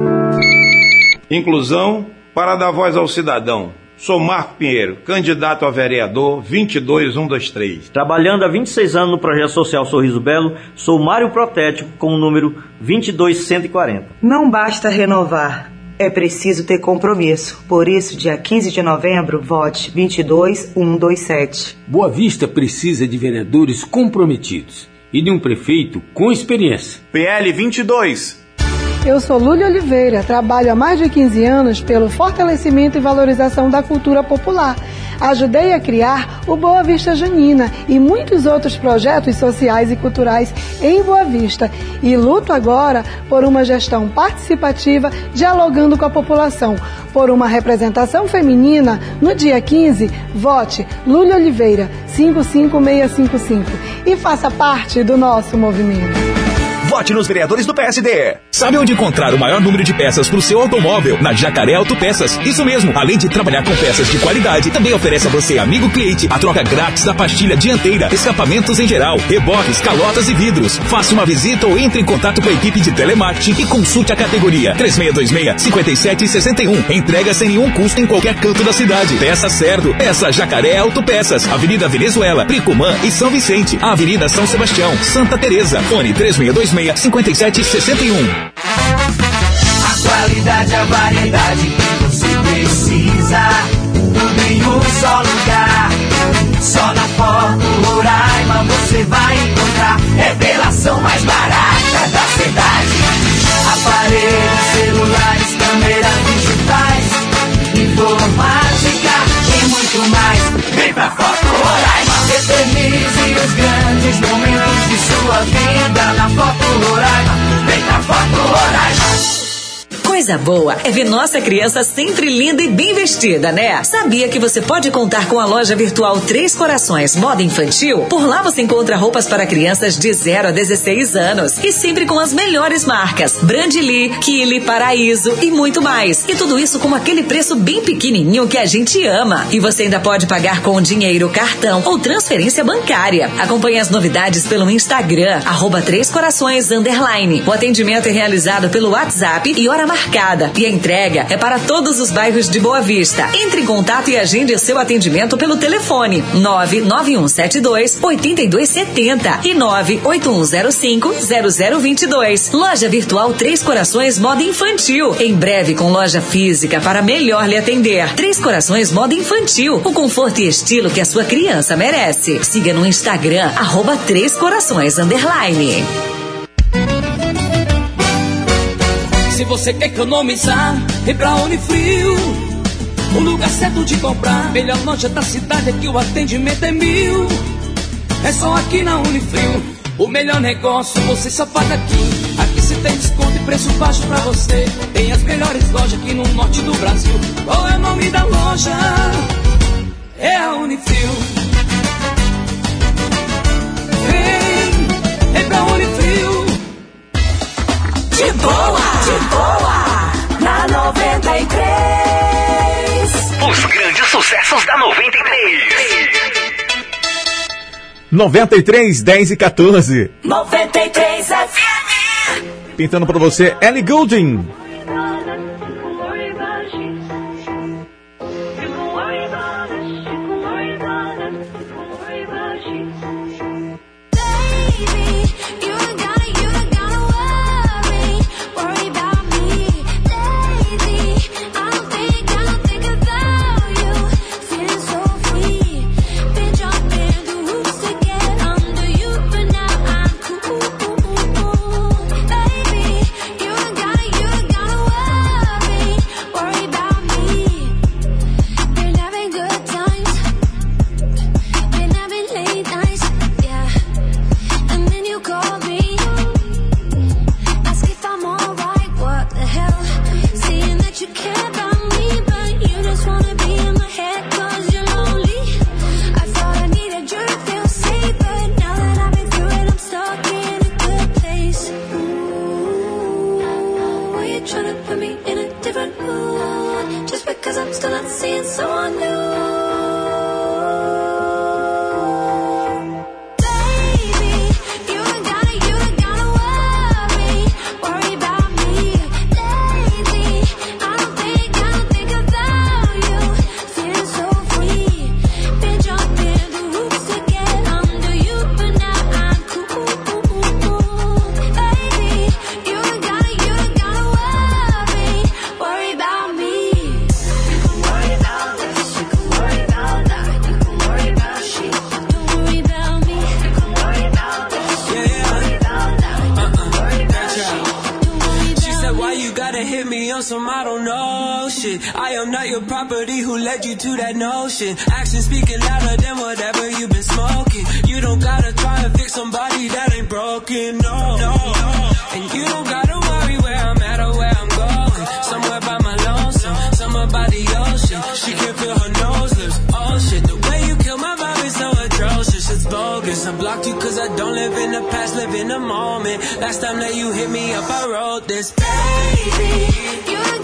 Inclusão para dar voz ao cidadão. Sou Marco Pinheiro, candidato a vereador 22123.
Trabalhando há 26 anos no projeto social Sorriso Belo, sou Mário Protético com o número 22140.
Não basta renovar, é preciso ter compromisso. Por isso, dia 15 de novembro, vote 22127.
Boa Vista precisa de vereadores comprometidos e de um prefeito com experiência.
PL 22.
Eu sou Lúlia Oliveira, trabalho há mais de 15 anos pelo fortalecimento e valorização da cultura popular. Ajudei a criar o Boa Vista Junina e muitos outros projetos sociais e culturais em Boa Vista. E luto agora por uma gestão participativa, dialogando com a população. Por uma representação feminina, no dia 15, vote Lúlia Oliveira 55655 e faça parte do nosso movimento.
Vote nos vereadores do PSD.
Sabe onde encontrar o maior número de peças para o seu automóvel? Na Jacaré Autopeças. Isso mesmo. Além de trabalhar com peças de qualidade, também oferece a você, amigo cliente, a troca grátis da pastilha dianteira, escapamentos em geral, reboques, calotas e vidros. Faça uma visita ou entre em contato com a equipe de telemarketing e consulte a categoria 3626-5761. Entrega sem nenhum custo em qualquer canto da cidade. Peça Cerdo. Peça Jacaré Autopeças. Avenida Venezuela, Pricumã e São Vicente. Avenida São Sebastião, Santa Teresa. Fone 3626 5761.
A qualidade, a variedade que você precisa. Tudo em um só lugar. Só na Foto Roraima você vai encontrar. Revelação mais barata da cidade. Aparelhos, Vem pra Foto Roraima. Eternize os grandes momentos de sua vida na Foto Roraima. Vem pra Foto Roraima.
Coisa boa é ver nossa criança sempre linda e bem vestida, né? Sabia que você pode contar com a loja virtual Três Corações Moda Infantil? Por lá você encontra roupas para crianças de 0 a 16 anos e sempre com as melhores marcas: Brandly, Kili, Paraíso e muito mais. E tudo isso com aquele preço bem pequenininho que a gente ama. E você ainda pode pagar com dinheiro, cartão ou transferência bancária. Acompanhe as novidades pelo Instagram, arroba Três Corações Underline. O atendimento é realizado pelo WhatsApp e hora marcada
marcada. E a entrega é para todos os bairros de Boa Vista. Entre em contato e agende seu atendimento pelo telefone 99172 8270 e 98105 0022. Loja Virtual Três Corações Moda Infantil. Em breve com loja física para melhor lhe atender. Três Corações Moda Infantil. O conforto e estilo que a sua criança merece. Siga no Instagram, arroba Três Corações Underline.
Se você quer economizar, vem pra Unifrio. O lugar certo de comprar. Melhor loja da cidade aqui o atendimento é mil. É só aqui na Unifrio. O melhor negócio você só faz aqui. Aqui se tem desconto e preço baixo pra você. Tem as melhores lojas aqui no norte do Brasil. Qual é o nome da loja? É a Unifrio. Vem, vem pra Unifrio.
De boa, de boa, na 93.
Os grandes sucessos da 93.
93, 10 e 14.
93 FM.
Pintando pra você, Ellie Goulding.
I
am not your property who led you to that notion. Actions speaking louder than whatever you've been smoking. You don't gotta try and fix somebody that ain't broken, no, no. no. And you don't gotta worry where I'm at or where I'm going. Somewhere by my lonesome, somewhere by the ocean. She can feel her nose lips, oh shit. The way you kill my vibe is so atrocious, it's bogus. I blocked you cause I don't live in the past, live in the moment. Last time that you hit me up, I wrote this.
Baby, you ain't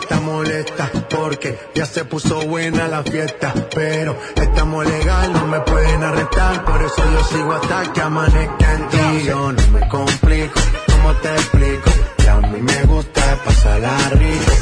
Está molesta porque ya se puso buena la fiesta. Pero estamos legal, no me pueden arrestar. Por eso yo sigo hasta que amanezca en ti. Yo no me complico, ¿cómo te explico? Que a mí me gusta pasarla rico.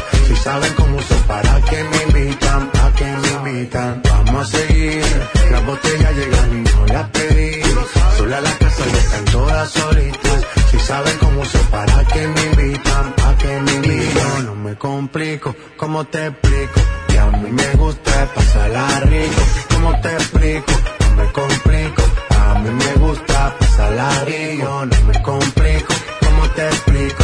Saben cómo uso para que me invitan, para que me invitan. Vamos a seguir. Las botellas llegan y no las pedí. Sola la casa ya están todas solitas. Si saben cómo uso para que me invitan, para que me invitan. No me complico, ¿cómo te explico? Que a mí me gusta pasarla rico. ¿Cómo te explico? No me complico. A mí me gusta pasarla rico. No me complico. ¿Cómo te explico?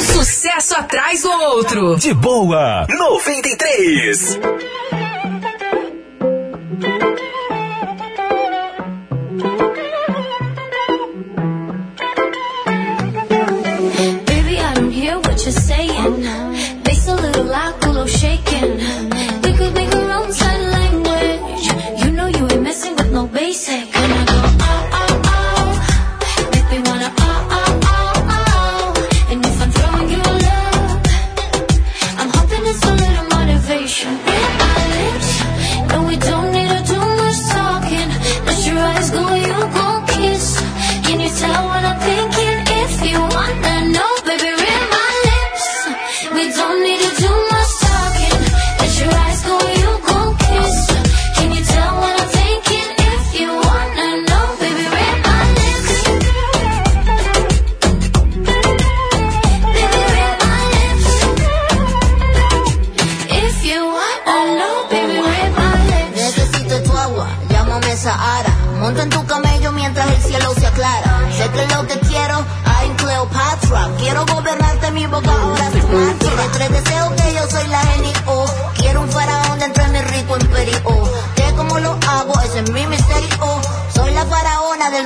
Um sucesso atrás do outro.
De boa, 93.
Baby, I don't hear what you're saying. Bass a little loud, a little shaking.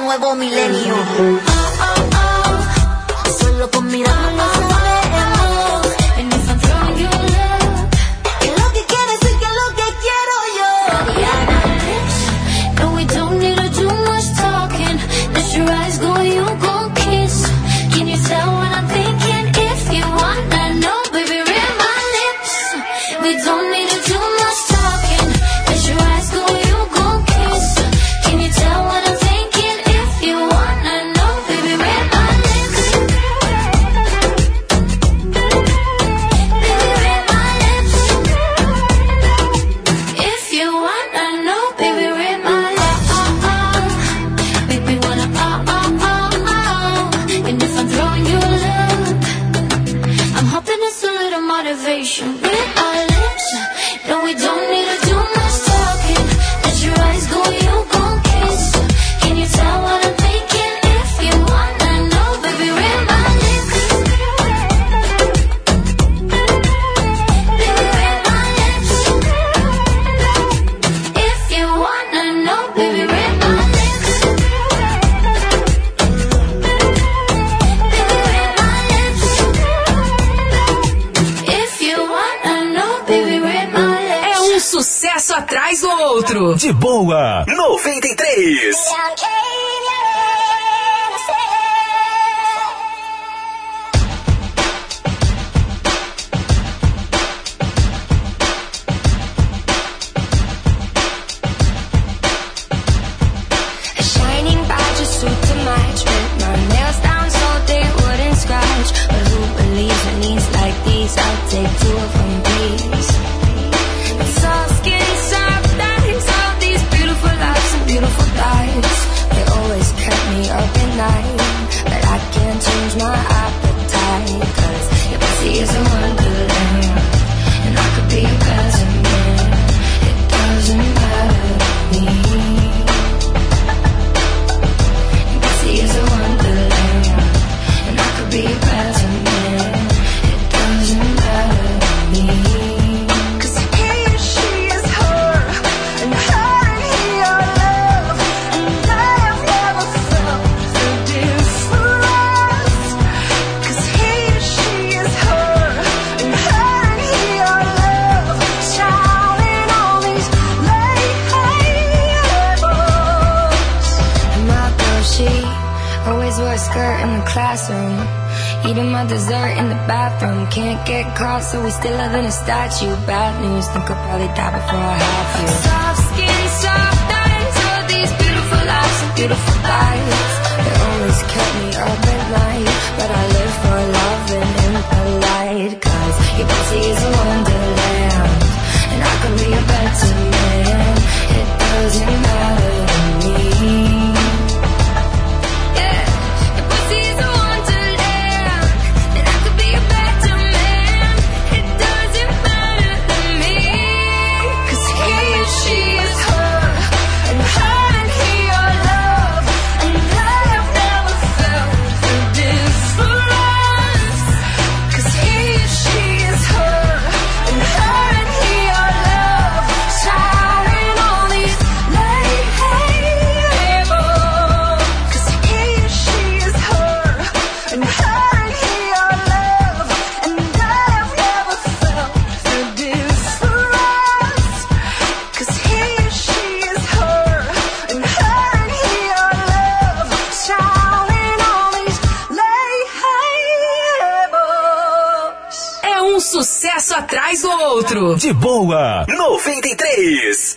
Nuevo milenio.
De boa,
can't get caught, so we still live in a statue. Bad news, think I'll probably die before I have you. Soft skin, soft eyes, all these beautiful lives and beautiful lies. They always kept me up at night, but I live for loving and impolite. Cause your pussy is a wonderland, and I could be a better man. It doesn't matter.
outro.
De boa, 93.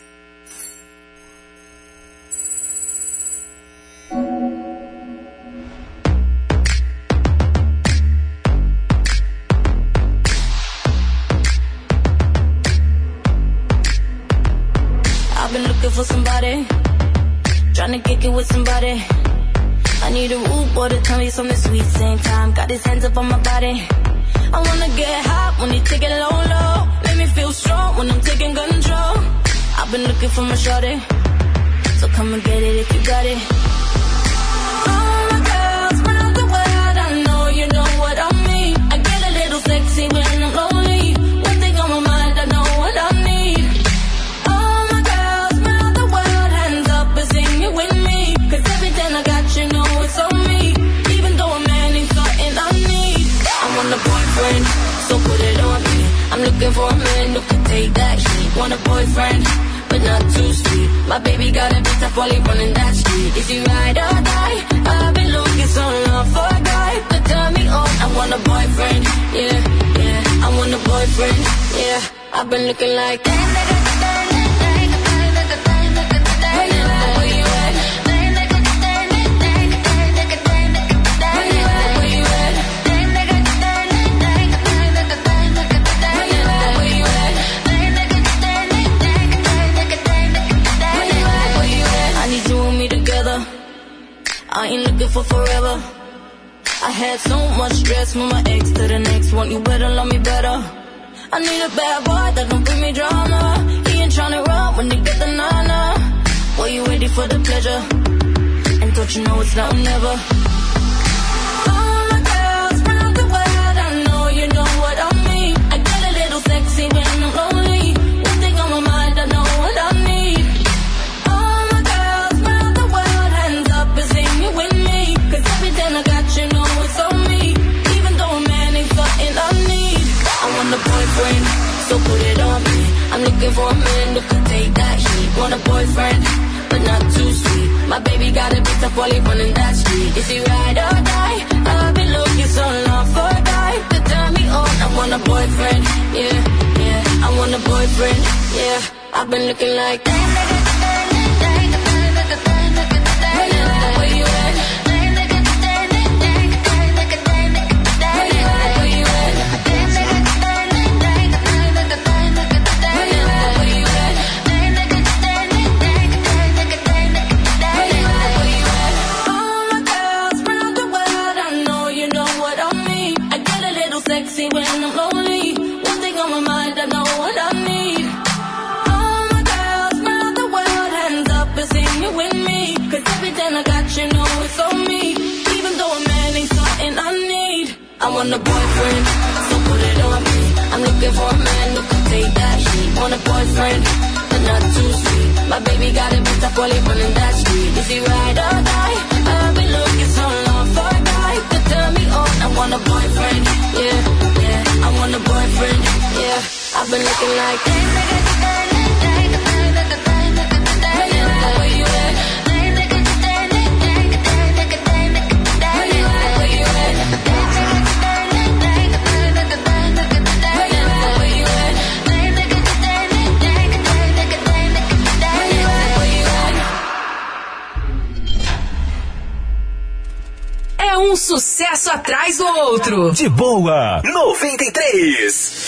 Sucesso atrás do outro.
De boa. 93.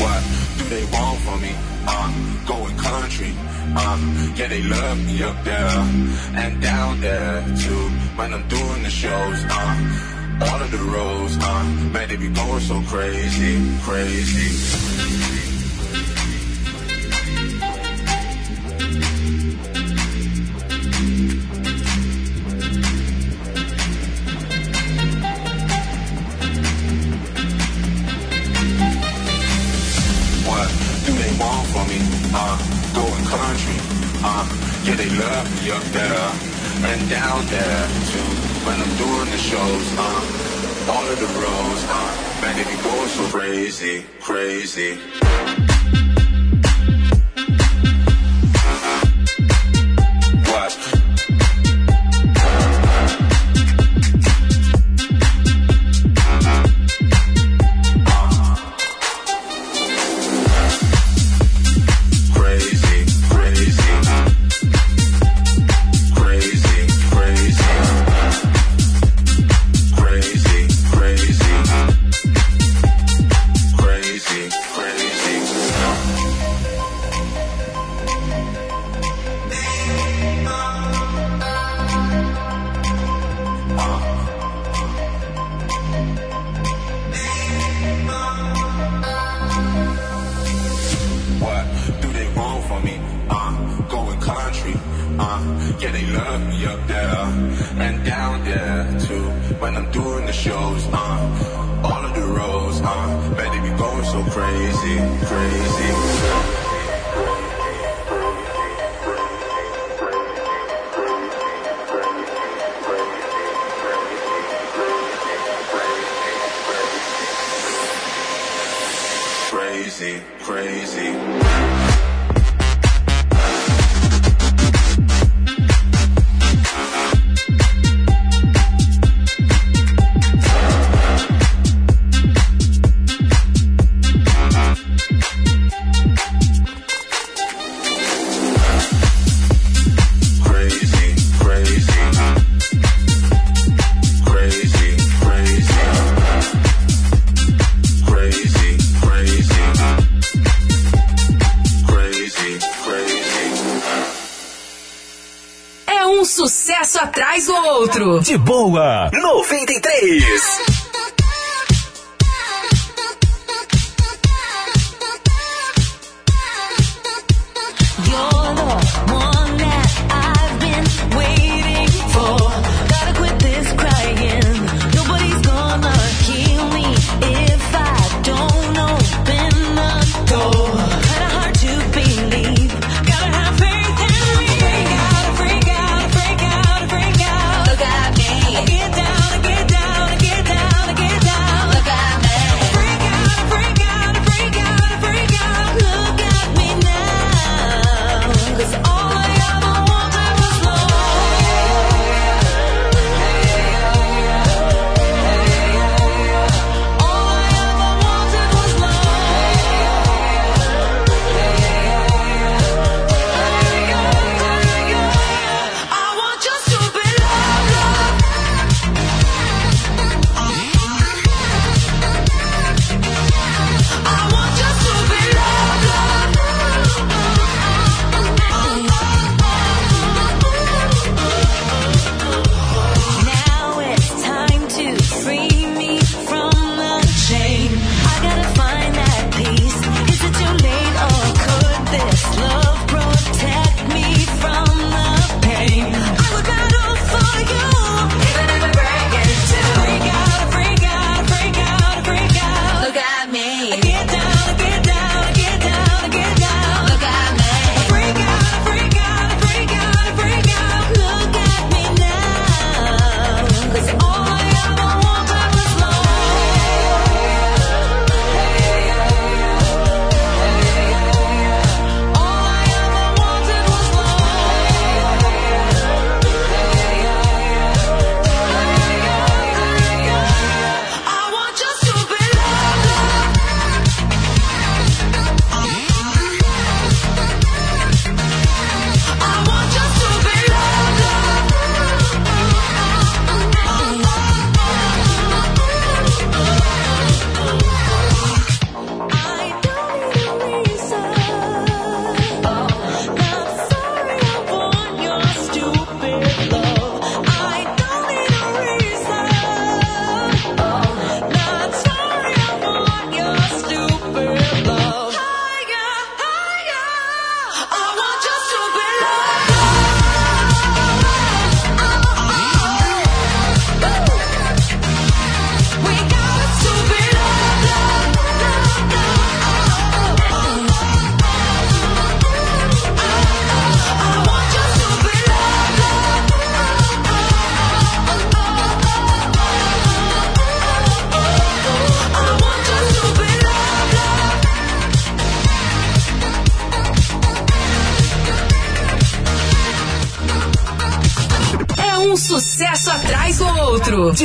What do they want from me? Uh, going country. Uh, yeah, they love me up there and down there too. When I'm doing the shows, uh, all of the roads, uh, man, they be going so crazy, crazy. Uh, yeah, they love me up there and down there too. When I'm doing the shows, uh, all of the roads, uh, man, they be going so crazy, crazy.
93.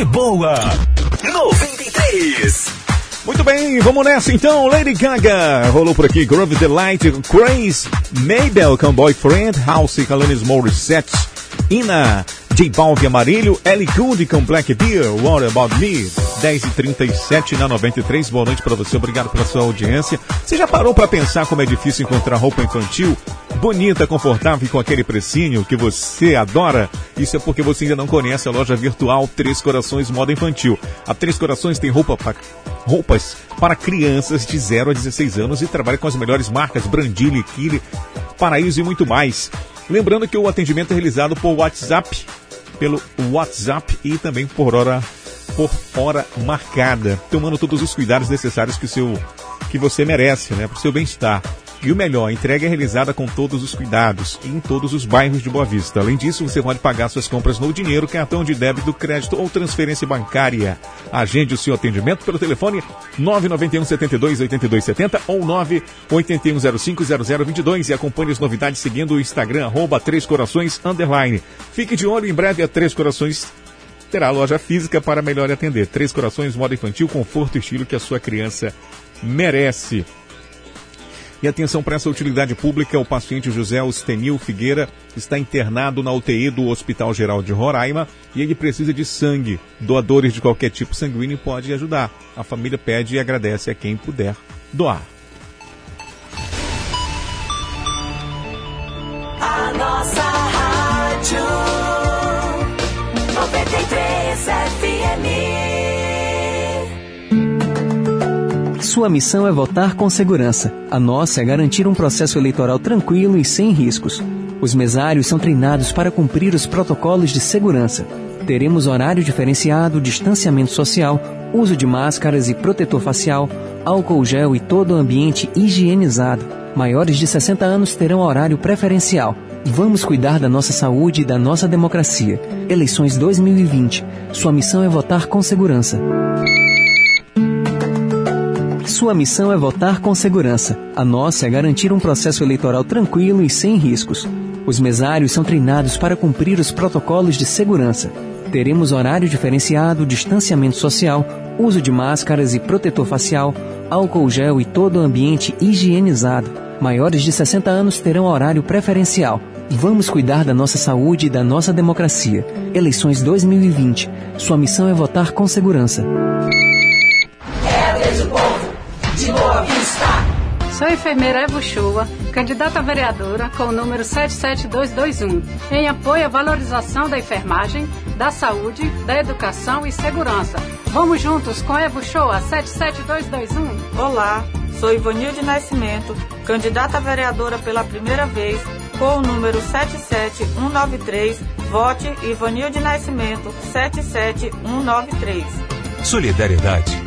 Boa. 93.
Muito bem, vamos nessa então. Lady Gaga rolou por aqui. Grove Delight, Craze, Mabel com Boyfriend, House, Alanis Morissette, Ina, J Balvin Amarilho, Ellie Good com Black Beer, What About Me, 10 e 37 na 93. Boa noite para você, obrigado pela sua audiência. Você já parou para pensar como é difícil encontrar roupa infantil? Bonita, confortável e com aquele precinho que você adora? Isso é porque você ainda não conhece a loja virtual Três Corações Moda Infantil. A Três Corações tem roupa pra, roupas para crianças de 0 a 16 anos e trabalha com as melhores marcas Brandilli, Kili, Paraíso e muito mais. Lembrando que o atendimento é realizado por WhatsApp, pelo WhatsApp e também por hora por hora marcada, tomando todos os cuidados necessários que seu que você merece, né, para o seu bem-estar. E o melhor, a entrega é realizada com todos os cuidados em todos os bairros de Boa Vista. Além disso, você pode pagar suas compras no dinheiro, cartão de débito, crédito ou transferência bancária. Agende o seu atendimento pelo telefone 991 72 82 70 ou 981 05 0022 e acompanhe as novidades seguindo o Instagram arroba Três Corações Underline. Fique de olho, em breve a Três Corações terá loja física para melhor atender. Três Corações, moda infantil, conforto e estilo que a sua criança merece. E atenção para essa utilidade pública, o paciente José Ostenil Figueira está internado na UTI do Hospital Geral de Roraima e ele precisa de sangue. Doadores de qualquer tipo sanguíneo podem ajudar. A família pede e agradece a quem puder doar.
A nossa rádio
Sua missão é votar com segurança. A nossa é garantir um processo eleitoral tranquilo e sem riscos. Os mesários são treinados para cumprir os protocolos de segurança. Teremos horário diferenciado, distanciamento social, uso de máscaras e protetor facial, álcool gel e todo o ambiente higienizado. Maiores de 60 anos terão horário preferencial. Vamos cuidar da nossa saúde e da nossa democracia. Eleições 2020. Sua missão é votar com segurança. Sua missão é votar com segurança. A nossa é garantir um processo eleitoral tranquilo e sem riscos. Os mesários são treinados para cumprir os protocolos de segurança. Teremos horário diferenciado, distanciamento social, uso de máscaras e protetor facial, álcool gel e todo o ambiente higienizado. Maiores de 60 anos terão horário preferencial. Vamos cuidar da nossa saúde e da nossa democracia. Eleições 2020. Sua missão é votar com segurança.
Sou a enfermeira Evo Shoa, candidata a vereadora com o número 77221, em apoio à valorização da enfermagem, da saúde, da educação e segurança. Vamos juntos com Evo Shoa 77221.
Olá, sou Ivanilde Nascimento, candidata a vereadora pela primeira vez com o número 77193. Vote Ivanilde Nascimento 77193.
Solidariedade.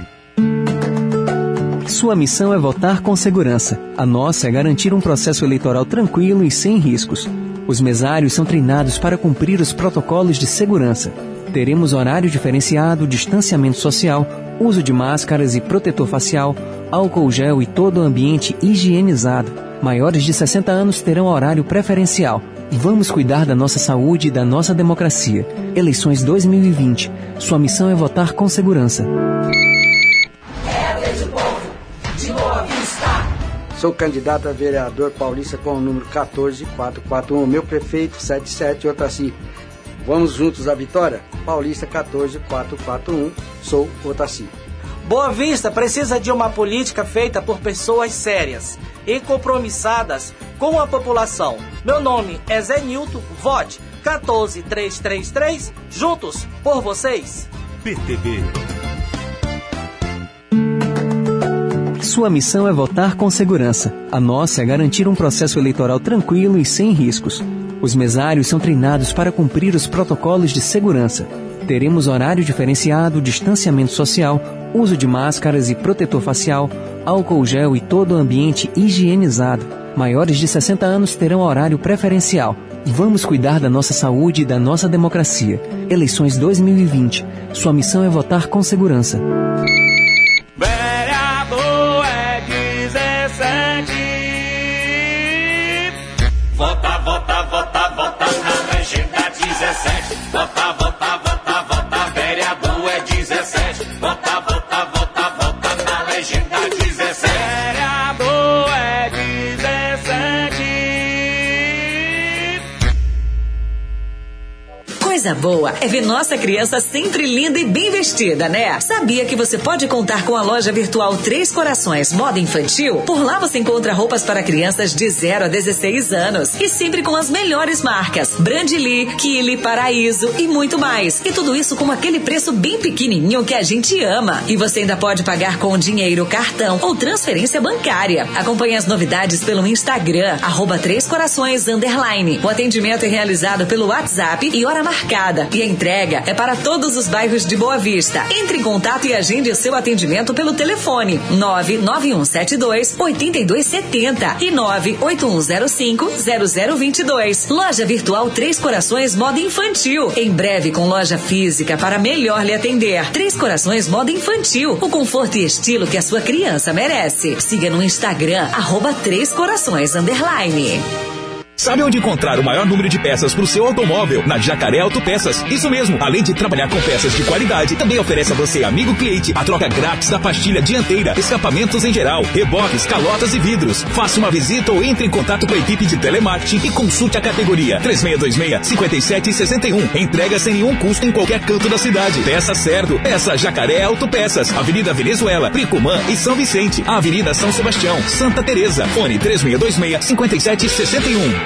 Sua missão é votar com segurança. A nossa é garantir um processo eleitoral tranquilo e sem riscos. Os mesários são treinados para cumprir os protocolos de segurança. Teremos horário diferenciado, distanciamento social, uso de máscaras e protetor facial, álcool gel e todo o ambiente higienizado. Maiores de 60 anos terão horário preferencial. Vamos cuidar da nossa saúde e da nossa democracia. Eleições 2020. Sua missão é votar com segurança.
Sou candidato a vereador paulista com o número 14441. Meu prefeito 77 Otaci. Vamos juntos à vitória? Paulista 14441. Sou Otaci.
Boa Vista precisa de uma política feita por pessoas sérias e compromissadas com a população. Meu nome é Zé Nilton, vote 14333, juntos por vocês.
PTB.
Sua missão é votar com segurança. A nossa é garantir um processo eleitoral tranquilo e sem riscos. Os mesários são treinados para cumprir os protocolos de segurança. Teremos horário diferenciado, distanciamento social, uso de máscaras e protetor facial, álcool gel e todo o ambiente higienizado. Maiores de 60 anos terão horário preferencial. Vamos cuidar da nossa saúde e da nossa democracia. Eleições 2020. Sua missão é votar com segurança.
17.
Coisa boa é ver nossa criança sempre linda e bem vestida, né? Sabia que você pode contar com a loja virtual Três Corações Moda Infantil? Por lá você encontra roupas para crianças de 0 a 16 anos e sempre com as melhores marcas: Brandly, Kili, Paraíso e muito mais. E tudo isso com aquele preço bem pequenininho que a gente ama. E você ainda pode pagar com dinheiro, cartão ou transferência bancária. Acompanhe as novidades pelo Instagram, arroba Três Corações Underline. O atendimento é realizado pelo WhatsApp e hora marcada. E a entrega é para todos os bairros de Boa Vista. Entre em contato e agende seu atendimento pelo telefone 99172 8270 e 98105 0022. Loja Virtual Três Corações Moda Infantil. Em breve com loja física para melhor lhe atender. Três Corações Moda Infantil. O conforto e estilo que a sua criança merece. Siga no Instagram, arroba Três Corações Underline.
Sabe onde encontrar o maior número de peças para o seu automóvel? Na Jacaré Autopeças. Isso mesmo. Além de trabalhar com peças de qualidade, também oferece a você, amigo cliente, a troca grátis da pastilha dianteira, escapamentos em geral, reboques, calotas e vidros. Faça uma visita ou entre em contato com a equipe de telemarketing e consulte a categoria 3626-5761. Entrega sem nenhum custo em qualquer canto da cidade. Peça certo. Peça Jacaré Autopeças. Avenida Venezuela, Pricumã e São Vicente. Avenida São Sebastião, Santa Teresa. Fone 3626-5761.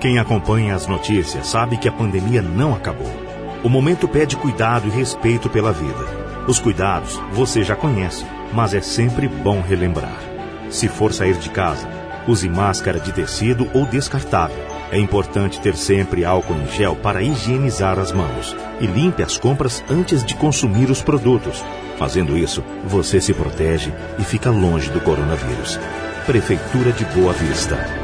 Quem acompanha as notícias sabe que a pandemia não acabou. O momento pede cuidado e respeito pela vida. Os cuidados você já conhece, mas é sempre bom relembrar. Se for sair de casa, use máscara de tecido ou descartável. É importante ter sempre álcool em gel para higienizar as mãos e limpe as compras antes de consumir os produtos. Fazendo isso, você se protege e fica longe do coronavírus. Prefeitura de Boa Vista.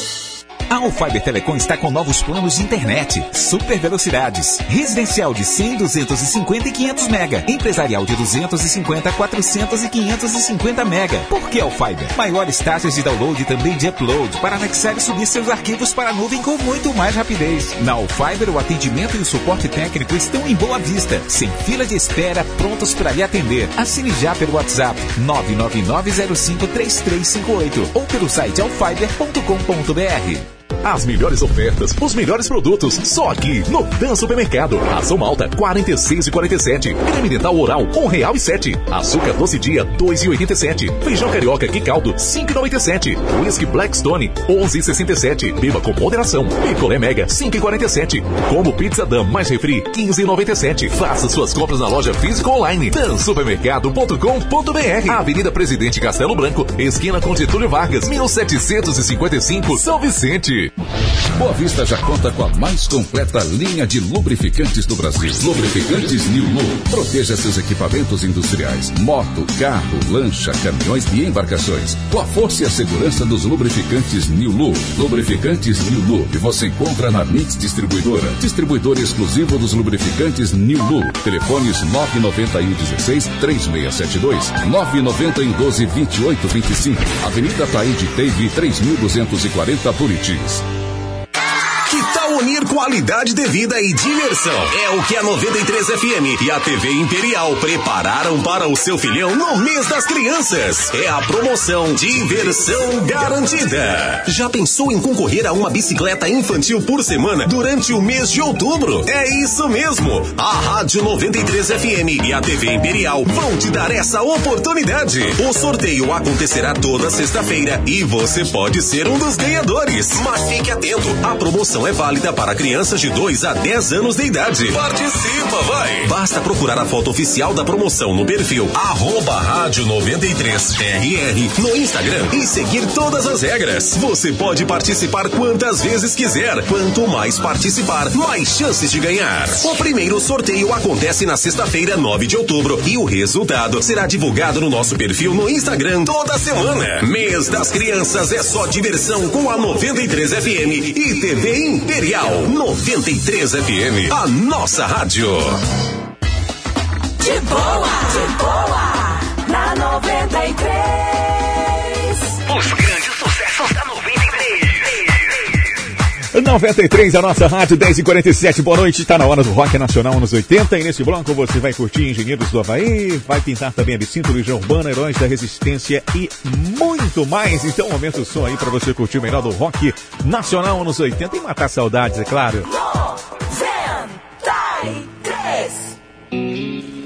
A Alfiber Telecom está com novos planos de internet, super velocidades, residencial de 100, 250 e 500 mega, empresarial de 250, 400 e 550 mega. Por que Alfiber? Maiores taxas de download e também de upload para anexar e subir seus arquivos para a nuvem com muito mais rapidez. Na Alfiber, o atendimento e o suporte técnico estão em Boa Vista, sem fila de espera, prontos para lhe atender. Assine já pelo WhatsApp 999053358 ou pelo site alfiber.com.br.
As melhores ofertas, os melhores produtos, só aqui no Dan Supermercado. Ração malta, 46 e 47. Creme dental oral, um real e sete. Açúcar doce dia, 2,87. Feijão carioca que caldo, 5,97. Whisky Blackstone, 11,67. Beba com moderação. Picolé Mega, 5,47. Como pizza Dan mais refri, 15,97. Faça suas compras na loja física online. dansupermercado.com.br. Avenida Presidente Castelo Branco, esquina com Getúlio Vargas, 1755, São Vicente.
Boa Vista já conta com a mais completa linha de lubrificantes do Brasil. Lubrificantes New Look. Proteja seus equipamentos industriais, moto, carro, lancha, caminhões e embarcações. Com a força e a segurança dos lubrificantes New Look. Lubrificantes New Look você encontra na Mix Distribuidora. Distribuidor exclusivo dos lubrificantes New Look. Telefones 991 16 3672, 991 12 28 25. Avenida Taíde Teve 3240 Buritis.
Que tal unir qualidade de vida e diversão? É o que a 93 FM e a TV Imperial prepararam para o seu filhão no mês das crianças. É a promoção Diversão Garantida. Já pensou em concorrer a uma bicicleta infantil por semana durante o mês de outubro? É isso mesmo. A Rádio 93 FM e a TV Imperial vão te dar essa oportunidade. O sorteio acontecerá toda sexta-feira e você pode ser um dos ganhadores. Mas fique atento, a promoção é válida gratuita para crianças de 2 a 10 anos de idade. Participa, vai! Basta procurar a foto oficial da promoção no perfil arroba rádio 93RR no Instagram e seguir todas as regras. Você pode participar quantas vezes quiser. Quanto mais participar, mais chances de ganhar. O primeiro sorteio acontece na sexta-feira, 9 de outubro, e o resultado será divulgado no nosso perfil no Instagram toda semana. Mês das Crianças é só diversão com a 93 FM e TV Imperial 93 FM, a nossa rádio.
De boa, de boa, na 93.
Os 93.
93, a nossa rádio 10 e 47 boa noite, está na hora do Rock Nacional anos 80 e nesse bloco você vai curtir Engenheiros do Havaí, vai pintar também Absinto, Legião Urbana, Heróis da Resistência e muito mais. Então aumenta o som aí para você curtir o melhor do Rock Nacional anos 80 e matar saudades, é claro.
93.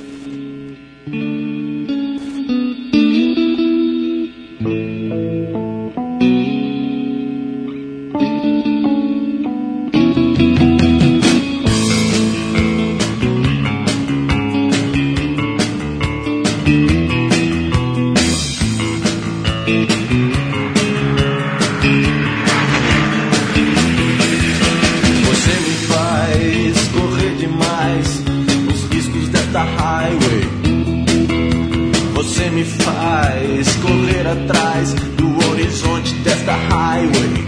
Correr atrás do horizonte desta highway.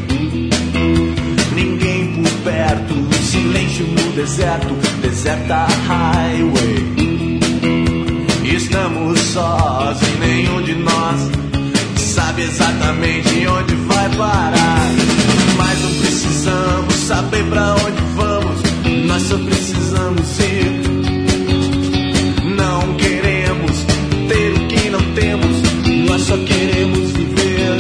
Ninguém por perto, silêncio no deserto, deserta highway. Estamos sós e nenhum de nós sabe exatamente onde vai parar. Mas não precisamos saber pra onde vamos, nós só precisamos ir. Nós só queremos viver.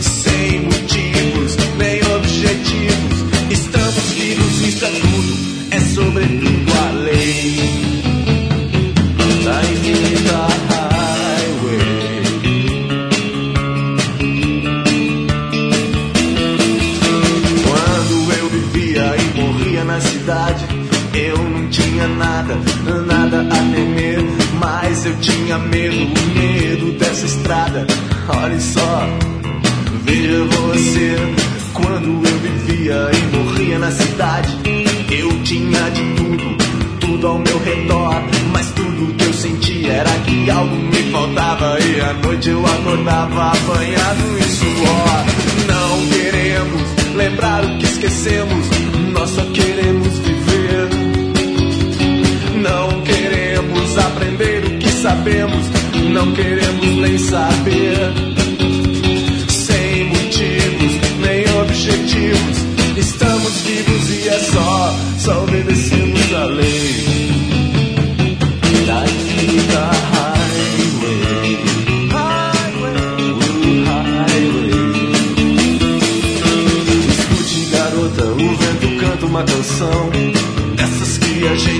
Sem motivos nem objetivos, estamos vivos, isso é tudo, é sobretudo a lei. Da cidade, eu não tinha nada, nada a temer. Mas eu tinha medo, estrada. Olha só, veja você. Quando eu vivia e morria na cidade, eu tinha de tudo, tudo ao meu redor. Mas tudo que eu sentia era que algo me faltava. E à noite eu acordava apanhado em suor. Não queremos lembrar o que esquecemos, nós só queremos viver. Não queremos aprender o que sabemos, não queremos nem saber. Sem motivos nem objetivos, estamos vivos e é só, só obedecemos a lei. Da infinita highway. Uh, highway. Escute, garota, o vento canta uma canção.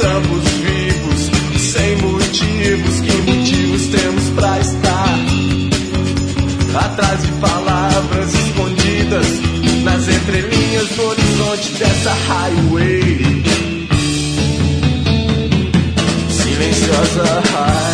Estamos vivos, sem motivos. Que motivos temos pra estar? Atrás de palavras escondidas nas entrelinhas do horizonte dessa highway. Silenciosa highway.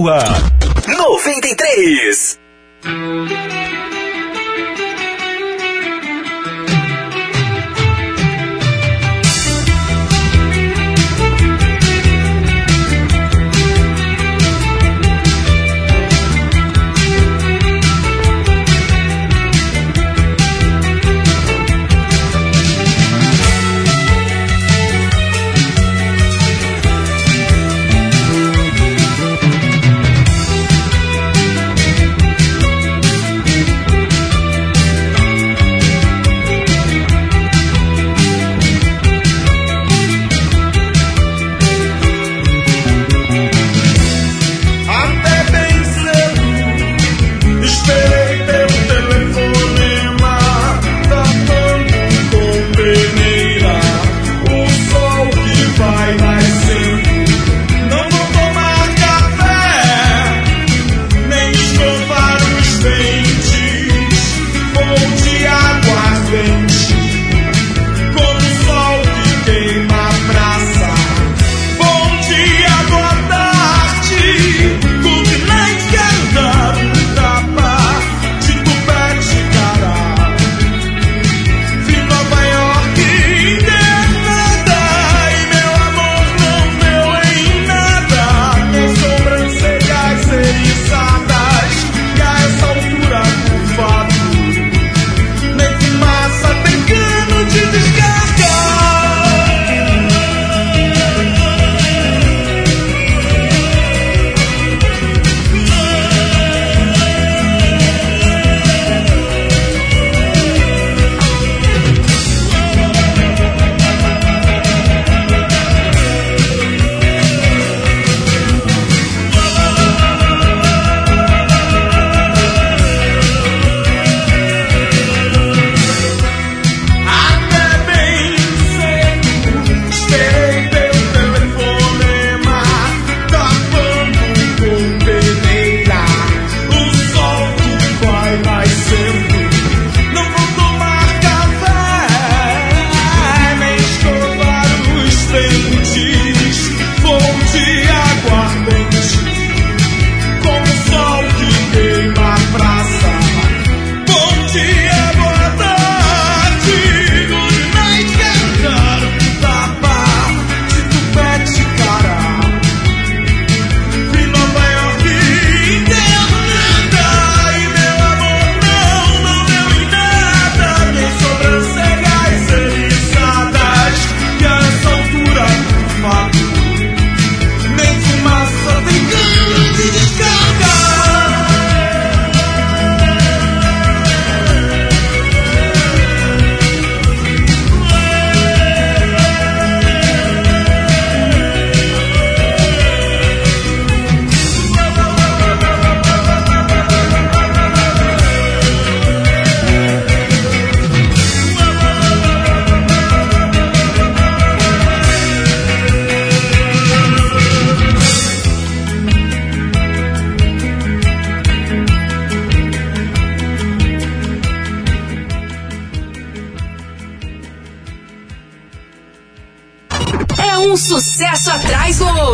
Boa.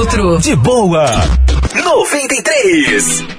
Outro.
De boa. 93.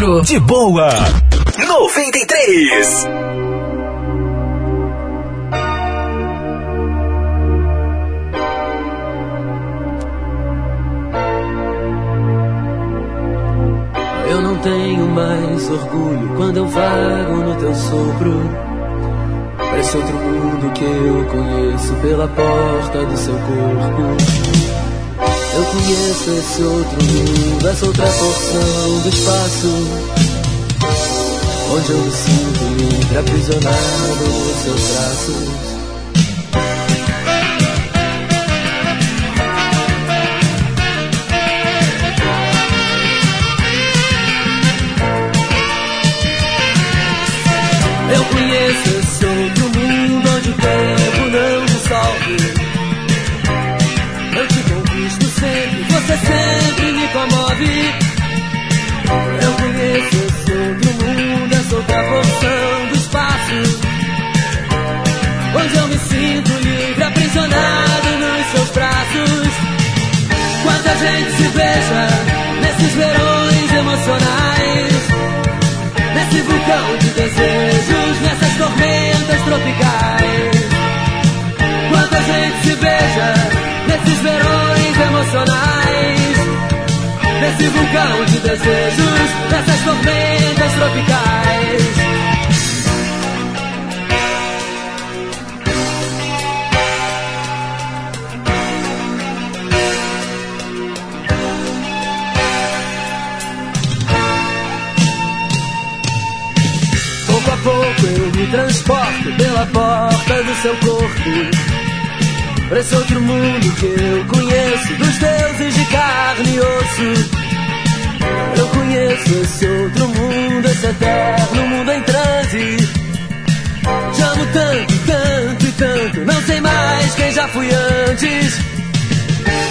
De
boa. Espaço. Onde eu me sinto livre, aprisionado nos seus braços. Outra porção do espaço. Onde eu me sinto livre, aprisionado nos seus braços. Quanta gente se beija nesses verões emocionais. Nesse vulcão de desejos, nessas tormentas tropicais. Quanta gente se beija nesses verões emocionais. Nesse vulcão de desejos, nessas tormentas tropicais. Pouco a pouco eu me transporto pela porta do seu corpo. Pra esse outro mundo que eu conheço, dos deuses de carne e osso. Eu conheço esse outro mundo, esse eterno mundo em transe. Te amo tanto, tanto e tanto, não sei mais quem já fui antes.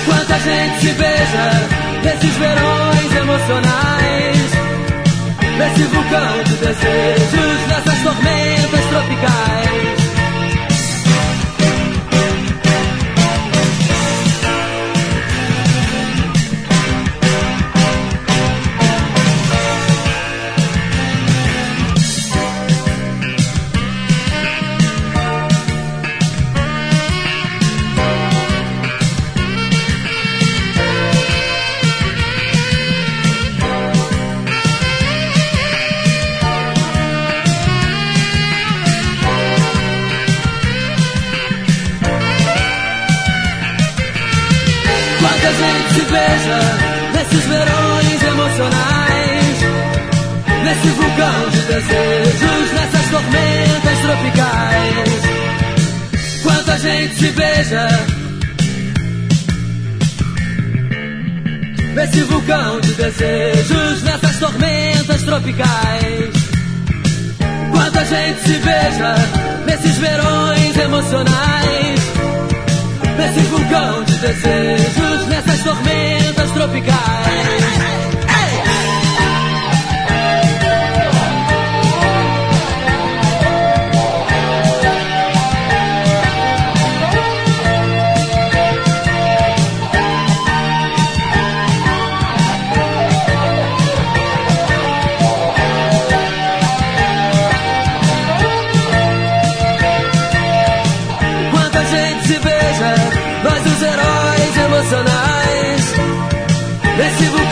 Quanta gente se beija nesses verões emocionais. Nesse vulcão de desejos, nessas tormentas tropicais. Se beija nesses verões emocionais, nesse vulcão de desejos, nessas tormentas tropicais. Quanta gente se beija nesse vulcão de desejos, nessas tormentas tropicais. Quanta gente se beija nesses verões emocionais. Nesse vulcão de desejos, nessas tormentas tropicais.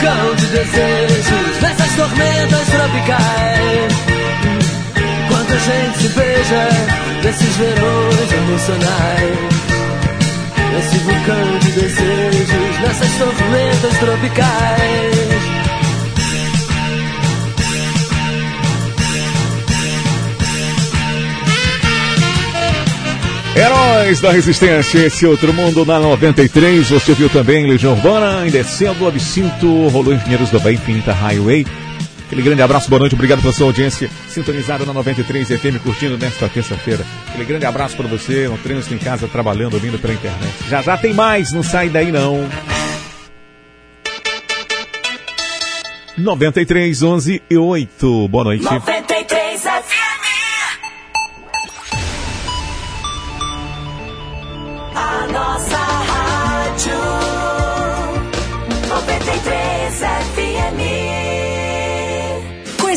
Vulcão de desejos, nessas tormentas tropicais. Quanta gente se beija, nesses verões emocionais. Nesse vulcão de desejos, nessas tormentas tropicais.
Heróis da Resistência, esse outro mundo na 93. Você viu também Legião Urbana, em descendo o absinto, rolou Engenheiros do Bem, Infinita Highway. Aquele grande abraço, boa noite, obrigado pela sua audiência, sintonizada na 93 FM, curtindo nesta terça-feira. Aquele grande abraço para você, no trânsito em casa, trabalhando, ouvindo pela internet. Já já tem mais, não sai daí não. 93, 11 e 8. Boa noite.
93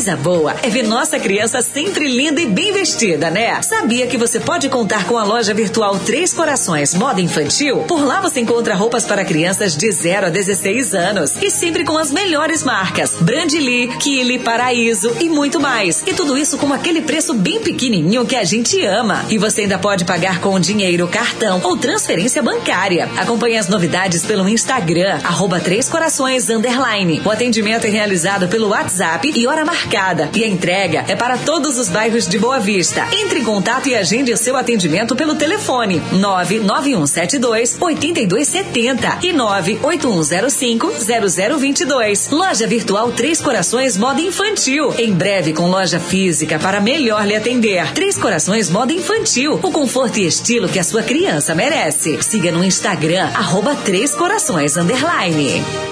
Coisa boa é ver nossa criança sempre linda e bem vestida, né? Sabia que você pode contar com a loja virtual Três Corações Moda Infantil? Por lá você encontra roupas para crianças de 0 a 16 anos e sempre com as melhores marcas: Brandly, Kili, Paraíso e muito mais. E tudo isso com aquele preço bem pequenininho que a gente ama. E você ainda pode pagar com dinheiro, cartão ou transferência bancária. Acompanhe as novidades pelo Instagram, arroba Três Corações Underline. O atendimento é realizado pelo WhatsApp e hora marcada. E a entrega é para todos os bairros de Boa Vista. Entre em contato e agende o seu atendimento pelo telefone 99172 8270 e 98105 0022. Loja Virtual Três Corações Moda Infantil. Em breve com loja física para melhor lhe atender. Três Corações Moda Infantil. O conforto e estilo que a sua criança merece. Siga no Instagram, arroba Três Corações Underline.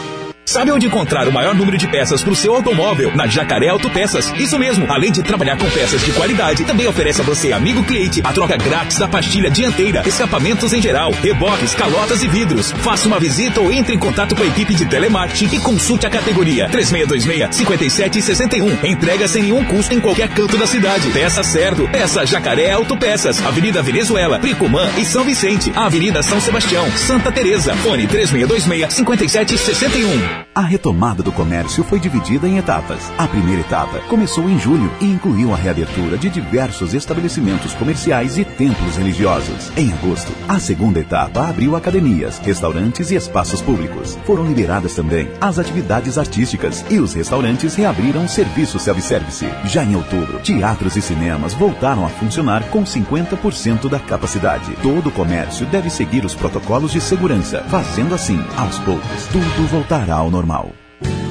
Sabe onde encontrar o maior número de peças para o seu automóvel? Na Jacaré Autopeças. Isso mesmo, além de trabalhar com peças de qualidade, também oferece a você, amigo cliente, a troca grátis da pastilha dianteira, escapamentos em geral, reboques, calotas e vidros. Faça uma visita ou entre em contato com a equipe de telemarketing e consulte a categoria 3626-5761. Entrega sem nenhum custo em qualquer canto da cidade. Peça certo. Peça Jacaré Autopeças. Avenida Venezuela, Pricumã e São Vicente. Avenida São Sebastião, Santa Teresa. Fone 3626-5761.
A retomada do comércio foi dividida em etapas. A primeira etapa começou em julho e incluiu a reabertura de diversos estabelecimentos comerciais e templos religiosos. Em agosto, a segunda etapa abriu academias, restaurantes e espaços públicos. Foram liberadas também as atividades artísticas e os restaurantes reabriram serviço self-service. Já em outubro, teatros e cinemas voltaram a funcionar com 50% da capacidade. Todo o comércio deve seguir os protocolos de segurança. Fazendo assim, aos poucos, tudo voltará ao normal.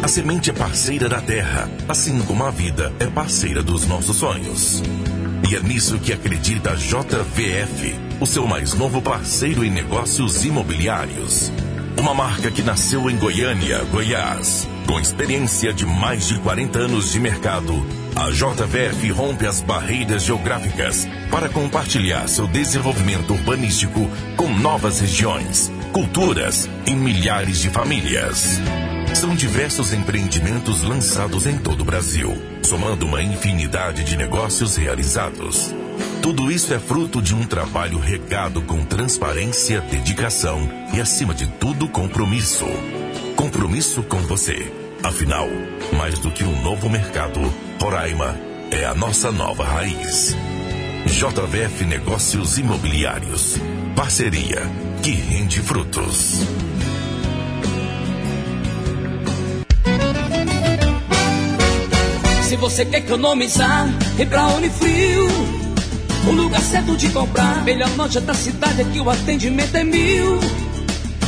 A semente é parceira da terra, assim como a vida é parceira dos nossos sonhos. E é nisso que acredita a JVF, o seu mais novo parceiro em negócios imobiliários. Uma marca que nasceu em Goiânia, Goiás. Com experiência de mais de 40 anos de mercado, a JVF rompe as barreiras geográficas para compartilhar seu desenvolvimento urbanístico com novas regiões, culturas e milhares de famílias. São diversos empreendimentos lançados em todo o Brasil, somando uma infinidade de negócios realizados. Tudo isso é fruto de um trabalho regado com transparência, dedicação e, acima de tudo, compromisso. Compromisso com você. Afinal, mais do que um novo mercado, Roraima é a nossa nova raiz. JVF Negócios Imobiliários. Parceria que rende frutos.
Se você quer economizar, vem pra Unifrio. O lugar certo de comprar. Melhor loja da cidade aqui, o atendimento é mil.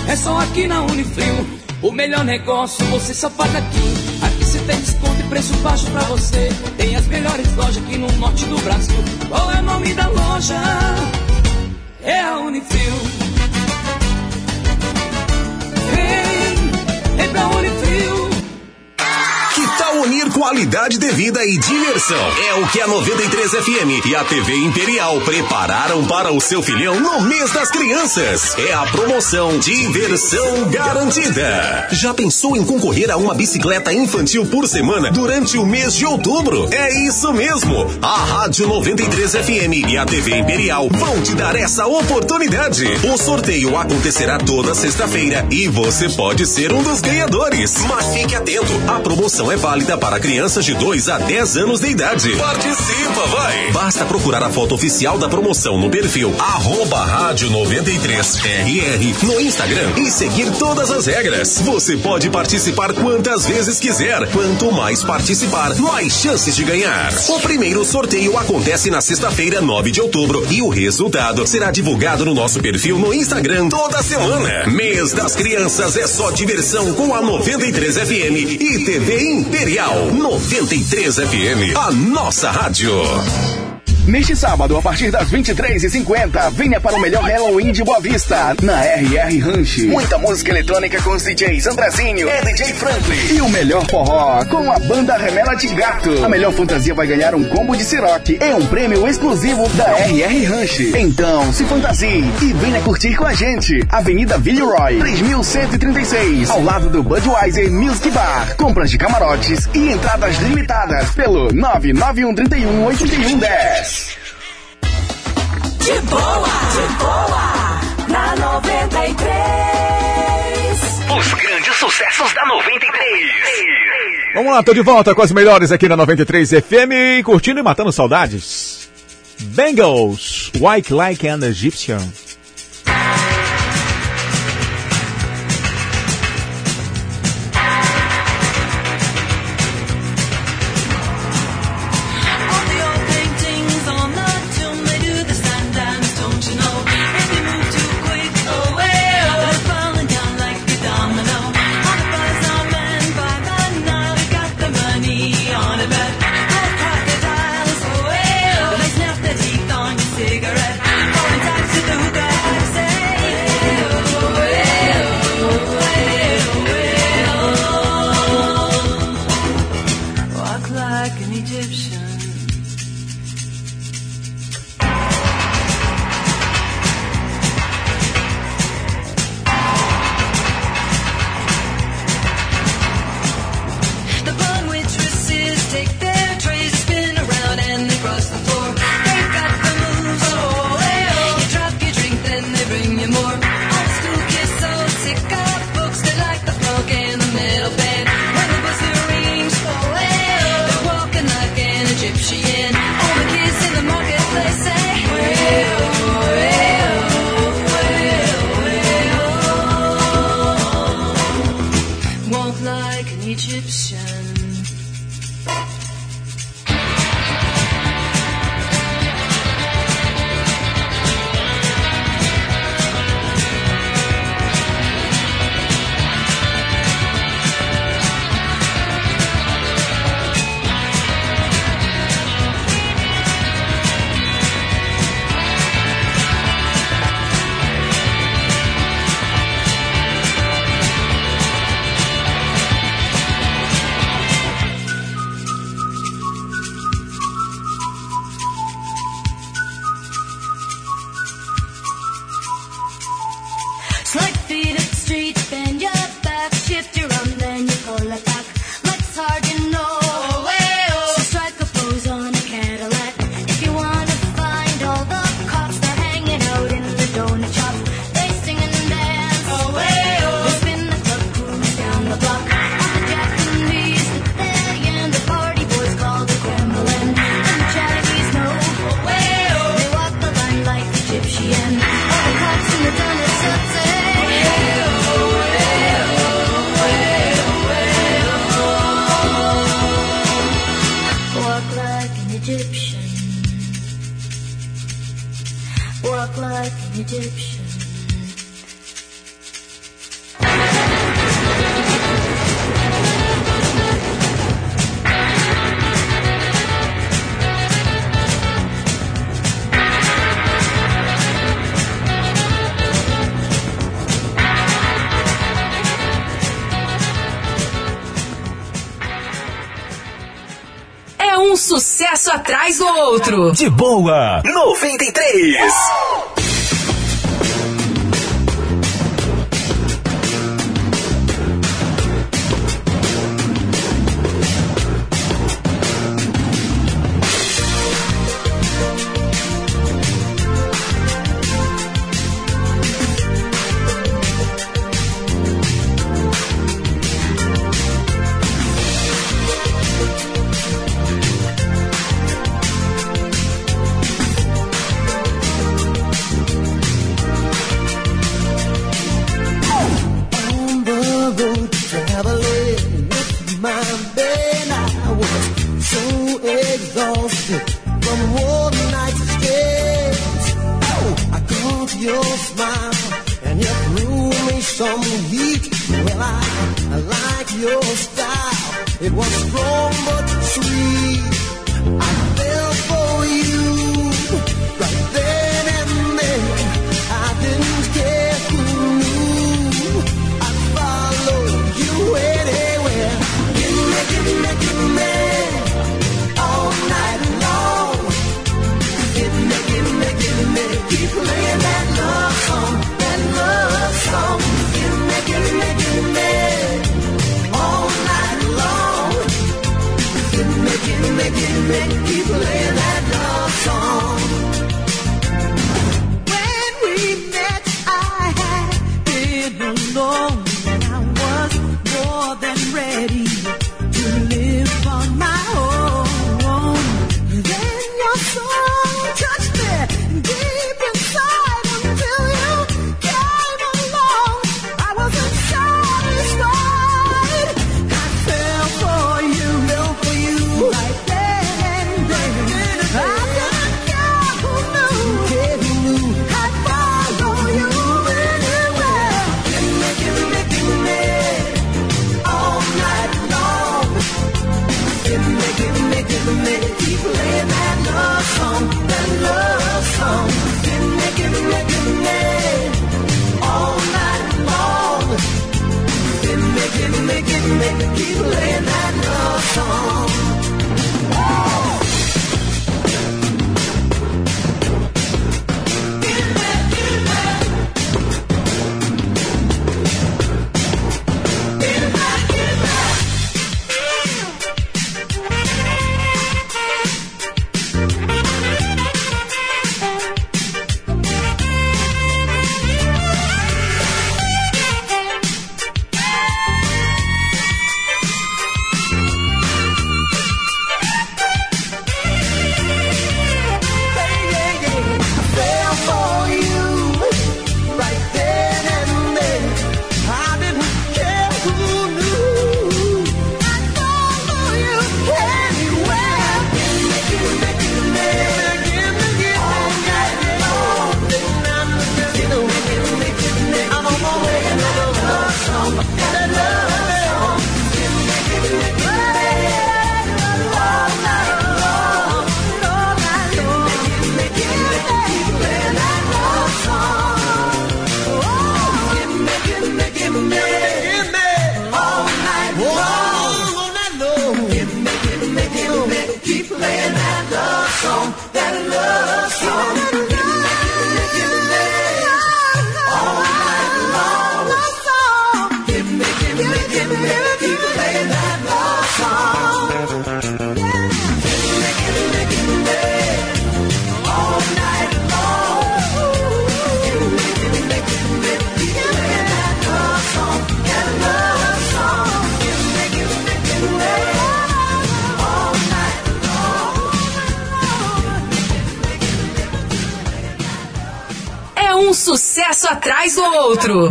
É só aqui na Unifrio. O melhor negócio você só faz aqui. Você tem desconto e preço baixo pra você. Tem as melhores lojas aqui no norte do Brasil. Qual é o nome da loja? É a Unifrio. Vem, vem pra Unifrio.
Unir qualidade de vida e diversão? É o que a 93 FM e a TV Imperial prepararam para o seu filhão no mês das crianças. É a promoção Diversão Garantida. Já pensou em concorrer a uma bicicleta infantil por semana durante o mês de outubro? É isso mesmo. A Rádio 93 FM e a TV Imperial vão te dar essa oportunidade. O sorteio acontecerá toda sexta-feira e você pode ser um dos ganhadores. Mas fique atento, a promoção é válida para crianças de 2 a 10 anos de idade. Participa, vai! Basta procurar a foto oficial da promoção no perfil arroba rádio 93RR no Instagram e seguir todas as regras. Você pode participar quantas vezes quiser. Quanto mais participar, mais chances de ganhar. O primeiro sorteio acontece na sexta-feira, 9 de outubro, e o resultado será divulgado no nosso perfil no Instagram toda semana. Mês das Crianças é só diversão com a 93 FM e TV Imperial 93 FM, a nossa rádio.
Neste sábado, a partir das 23h50, venha para o melhor Halloween de Boa Vista, na RR Ranch. Muita música eletrônica com os DJs Andrezinho e DJ Franklin. E o melhor forró com a banda Remela de Gato. A melhor fantasia vai ganhar um combo de Siroc e um prêmio exclusivo da RR Ranch. Então, se fantasie e venha curtir com a gente. Avenida Villeroy, 3136, ao lado do Budweiser Music Bar. Compras de camarotes e entradas limitadas pelo 991318110.
De boa, de boa, na 93.
Os grandes sucessos da 93.
Vamos lá, tô de volta com as melhores aqui na 93 FM, curtindo e matando saudades. Bengals, White Like an Egyptian.
isso atrás do outro.
De boa, 93.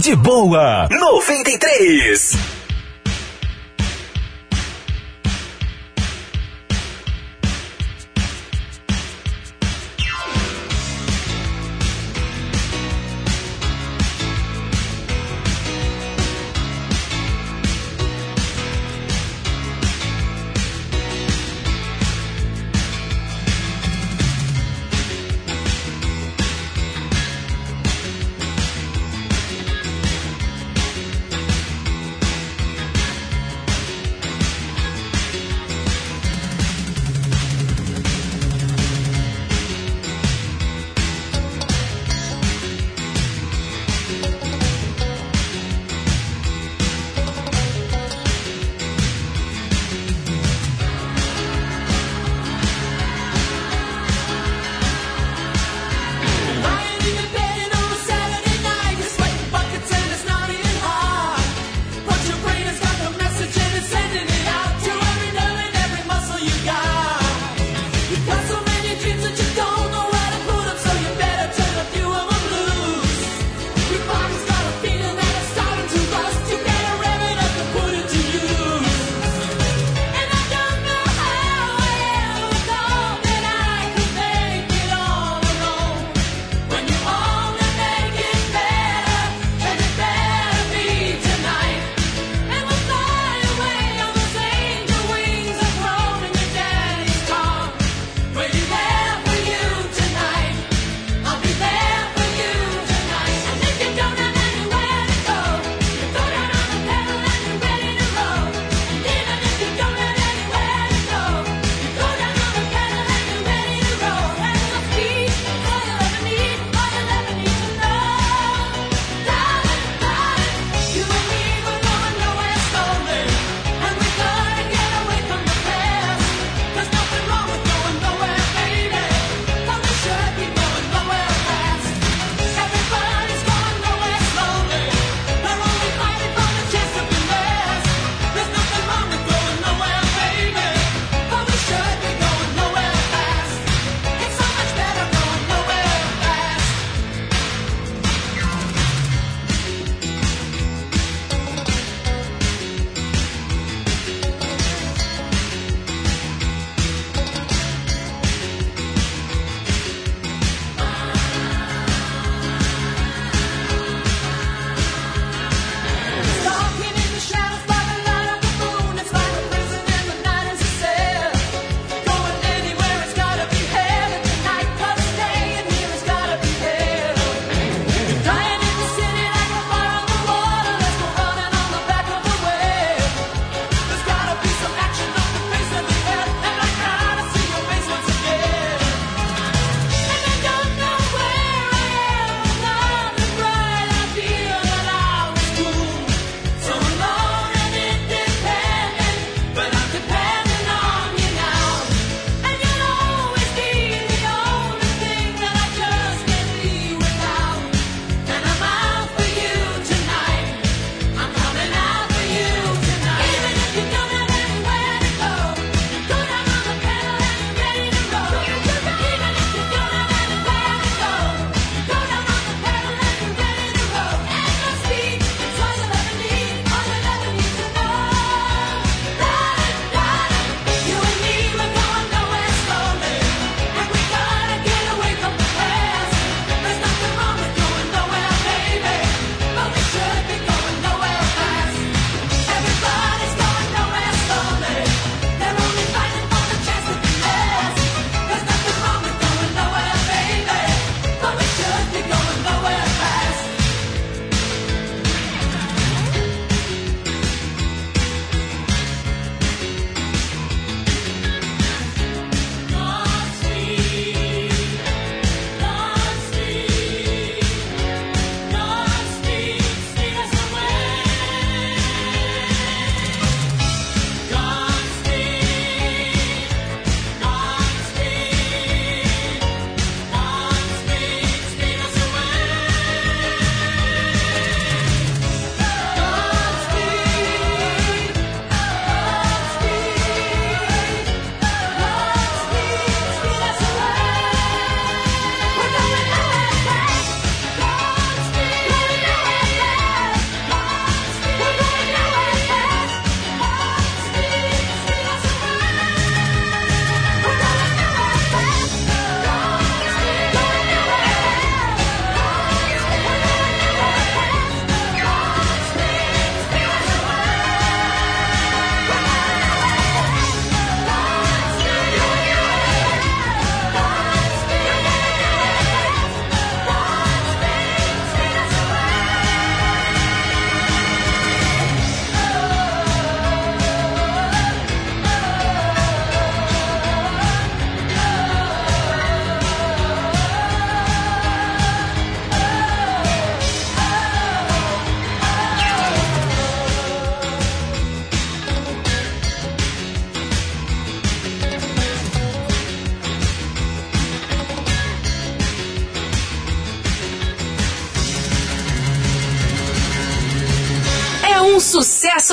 De boa, 93.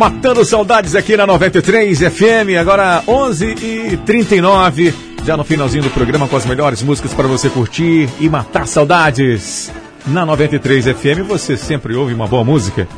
Matando saudades aqui na 93 FM, agora 11 e 39 já no finalzinho do programa com as melhores músicas para você curtir e matar saudades. Na 93 FM você sempre ouve uma boa música.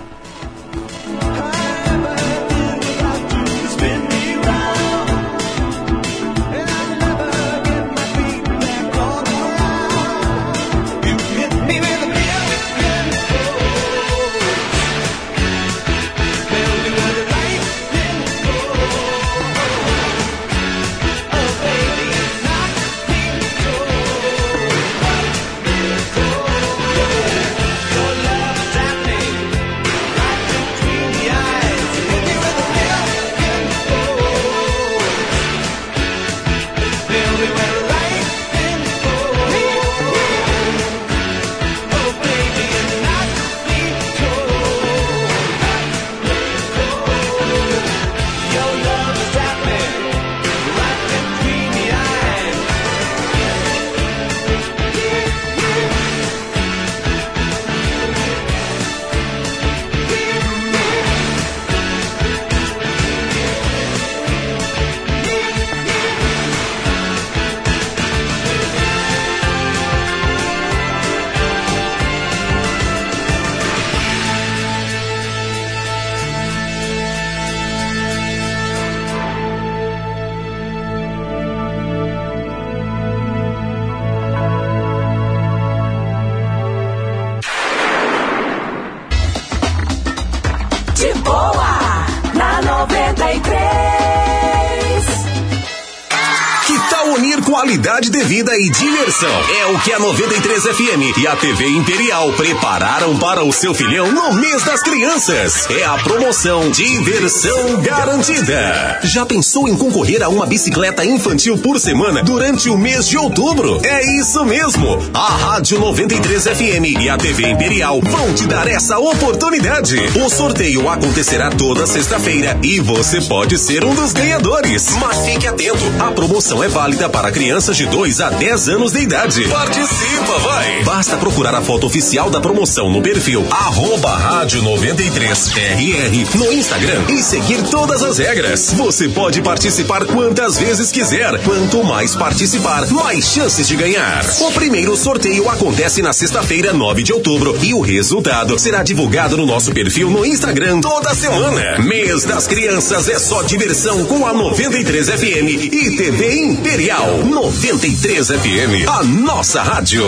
TV Imperial prepararam para o seu filhão no mês das crianças. É a promoção Diversão Garantida. Já pensou em concorrer a uma bicicleta infantil por semana durante o mês de outubro? É isso mesmo. A Rádio 93 FM e a TV Imperial vão te dar essa oportunidade. O sorteio acontecerá toda sexta-feira e você pode ser um dos ganhadores. Mas fique atento, a promoção é válida para crianças de 2 a 10 anos de idade. Participa, vai! Basta procurar a foto oficial da promoção no perfil arroba rádio 93RR no Instagram e seguir todas as regras. Você pode participar quantas vezes quiser. Quanto mais participar, mais chances de ganhar. O primeiro sorteio acontece na sexta-feira, 9 de outubro, e o resultado será divulgado no nosso perfil no Instagram toda semana. Mês das Crianças é só diversão com a 93 FM e TV Imperial 93 FM, a nossa rádio.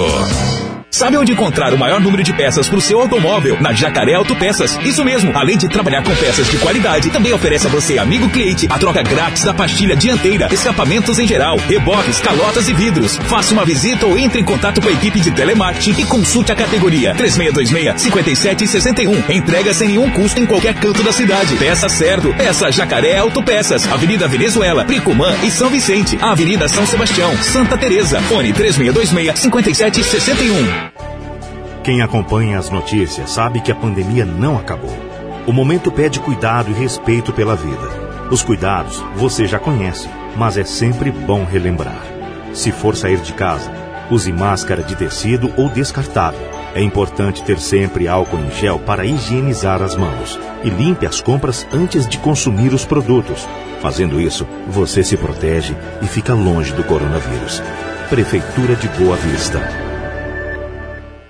Sabe onde encontrar o maior número de peças para o seu automóvel? Na Jacaré Autopeças. Isso mesmo, além de trabalhar com peças de qualidade, também oferece a você, amigo cliente, a troca grátis da pastilha dianteira, escapamentos em geral, reboques, calotas e vidros. Faça uma visita ou entre em contato com a equipe de telemarketing e consulte a categoria 3626-5761. Entrega sem nenhum custo em qualquer canto da cidade. Peça certo, peça Jacaré Autopeças. Avenida Venezuela, Pricumã e São Vicente. Avenida São Sebastião, Santa Teresa. Fone 3626-5761.
Quem acompanha as notícias sabe que a pandemia não acabou. O momento pede cuidado e respeito pela vida. Os cuidados você já conhece, mas é sempre bom relembrar. Se for sair de casa, use máscara de tecido ou descartável. É importante ter sempre álcool em gel para higienizar as mãos e limpe as compras antes de consumir os produtos. Fazendo isso, você se protege e fica longe do coronavírus. Prefeitura de Boa Vista.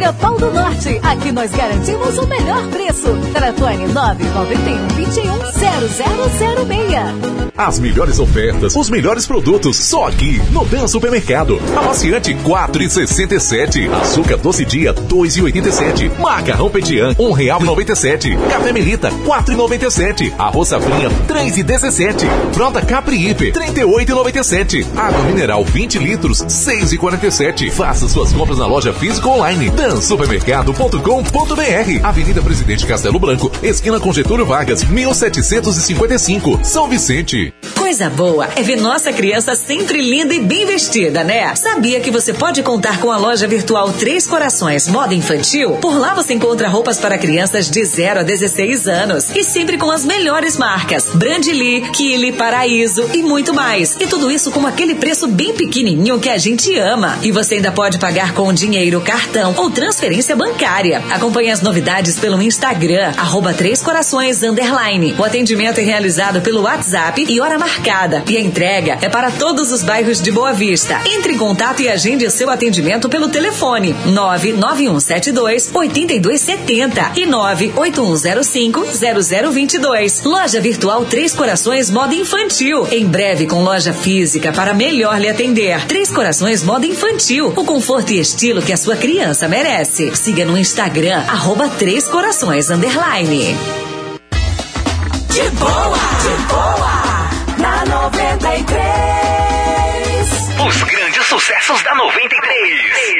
Madeireira Pau do Norte. Aqui nós garantimos o melhor preço. Telefone 991 21 0006.
As melhores ofertas, os melhores produtos, só aqui no Dan Supermercado. Amaciante 4,67. Açúcar doce dia 2,87. Macarrão Petian um real e 97. Café Melita 4,97. Arroz Safrinha 3,17. Frota Capriípe 38,97. Água mineral 20 litros 6,47. Faça suas compras na loja física online dansupermercado.com.br. Avenida Presidente Castelo Branco, esquina com Getúlio Vargas, 1755, São Vicente. Coisa boa é ver nossa criança sempre linda e bem vestida, né? Sabia que você pode contar com a loja virtual Três Corações Moda Infantil? Por lá você encontra roupas para crianças de 0 a 16 anos e sempre com as melhores marcas: Brandly, Kili, Paraíso e muito mais. E tudo isso com aquele preço bem pequenininho que a gente ama. E você ainda pode pagar com dinheiro, cartão ou transferência bancária. Acompanhe as novidades pelo Instagram, arroba Três Corações Underline. O atendimento é realizado pelo WhatsApp e hora marcada. E a entrega é para todos os bairros de Boa Vista. Entre em contato e agende seu atendimento pelo telefone 99172 8270 e 98105 0022. Loja Virtual Três Corações Moda Infantil. Em breve com loja física para melhor lhe atender. Três Corações Moda Infantil. O conforto e estilo que a sua criança merece. Siga no Instagram, arroba Três Corações Underline.
De boa, de boa,
sucessos da 93.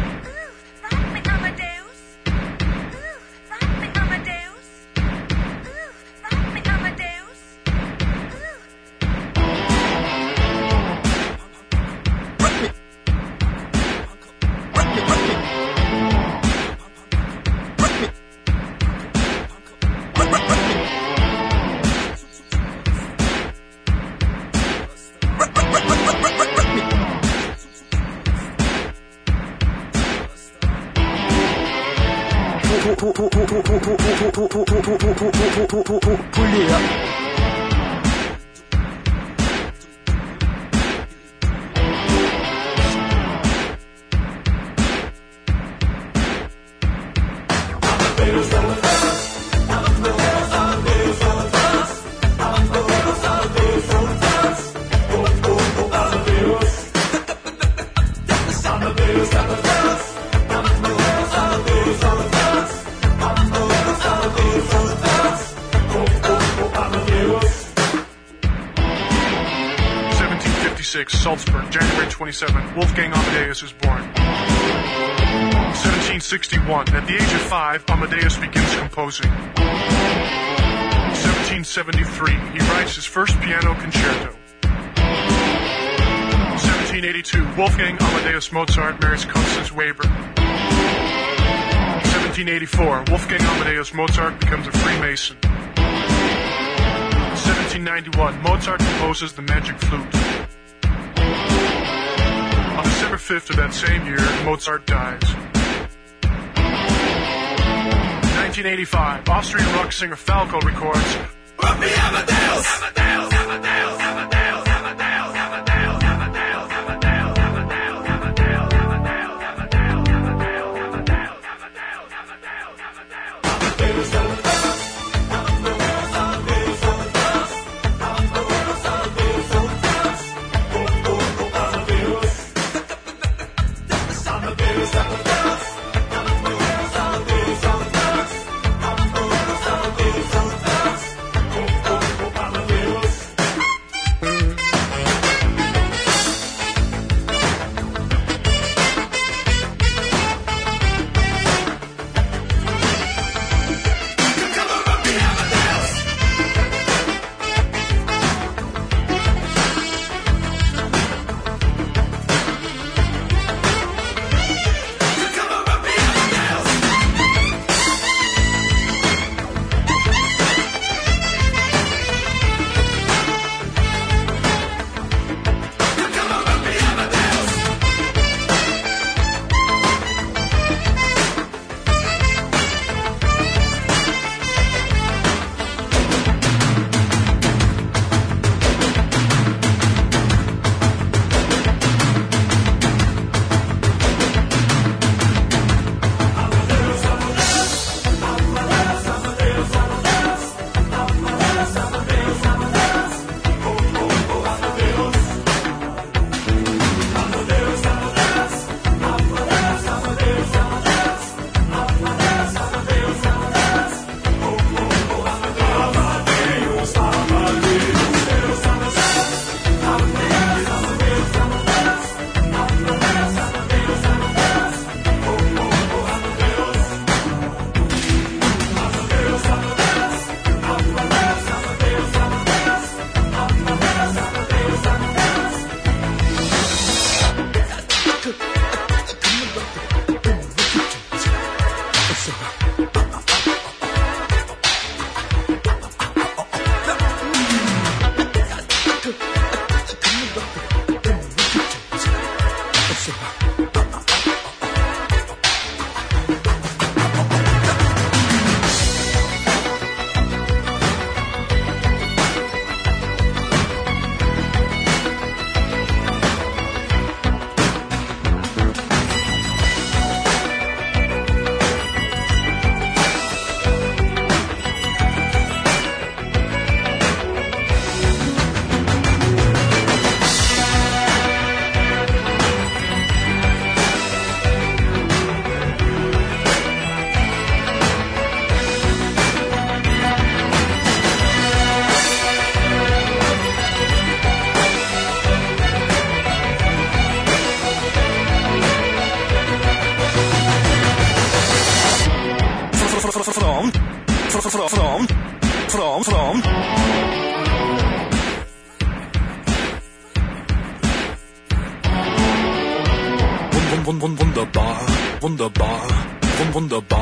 1761. At the age of five, Amadeus begins composing. 1773. He writes his first piano concerto. 1782, Wolfgang Amadeus Mozart marries Constance Weber. 1784, Wolfgang Amadeus Mozart becomes a Freemason. 1791, Mozart composes the Magic Flute. On December 5th of that same year, Mozart dies. 1985, Austrian rock singer Falco records Wolfgang Amadeus! Amadeus! Amadeus!
wunderbar, wunderbar.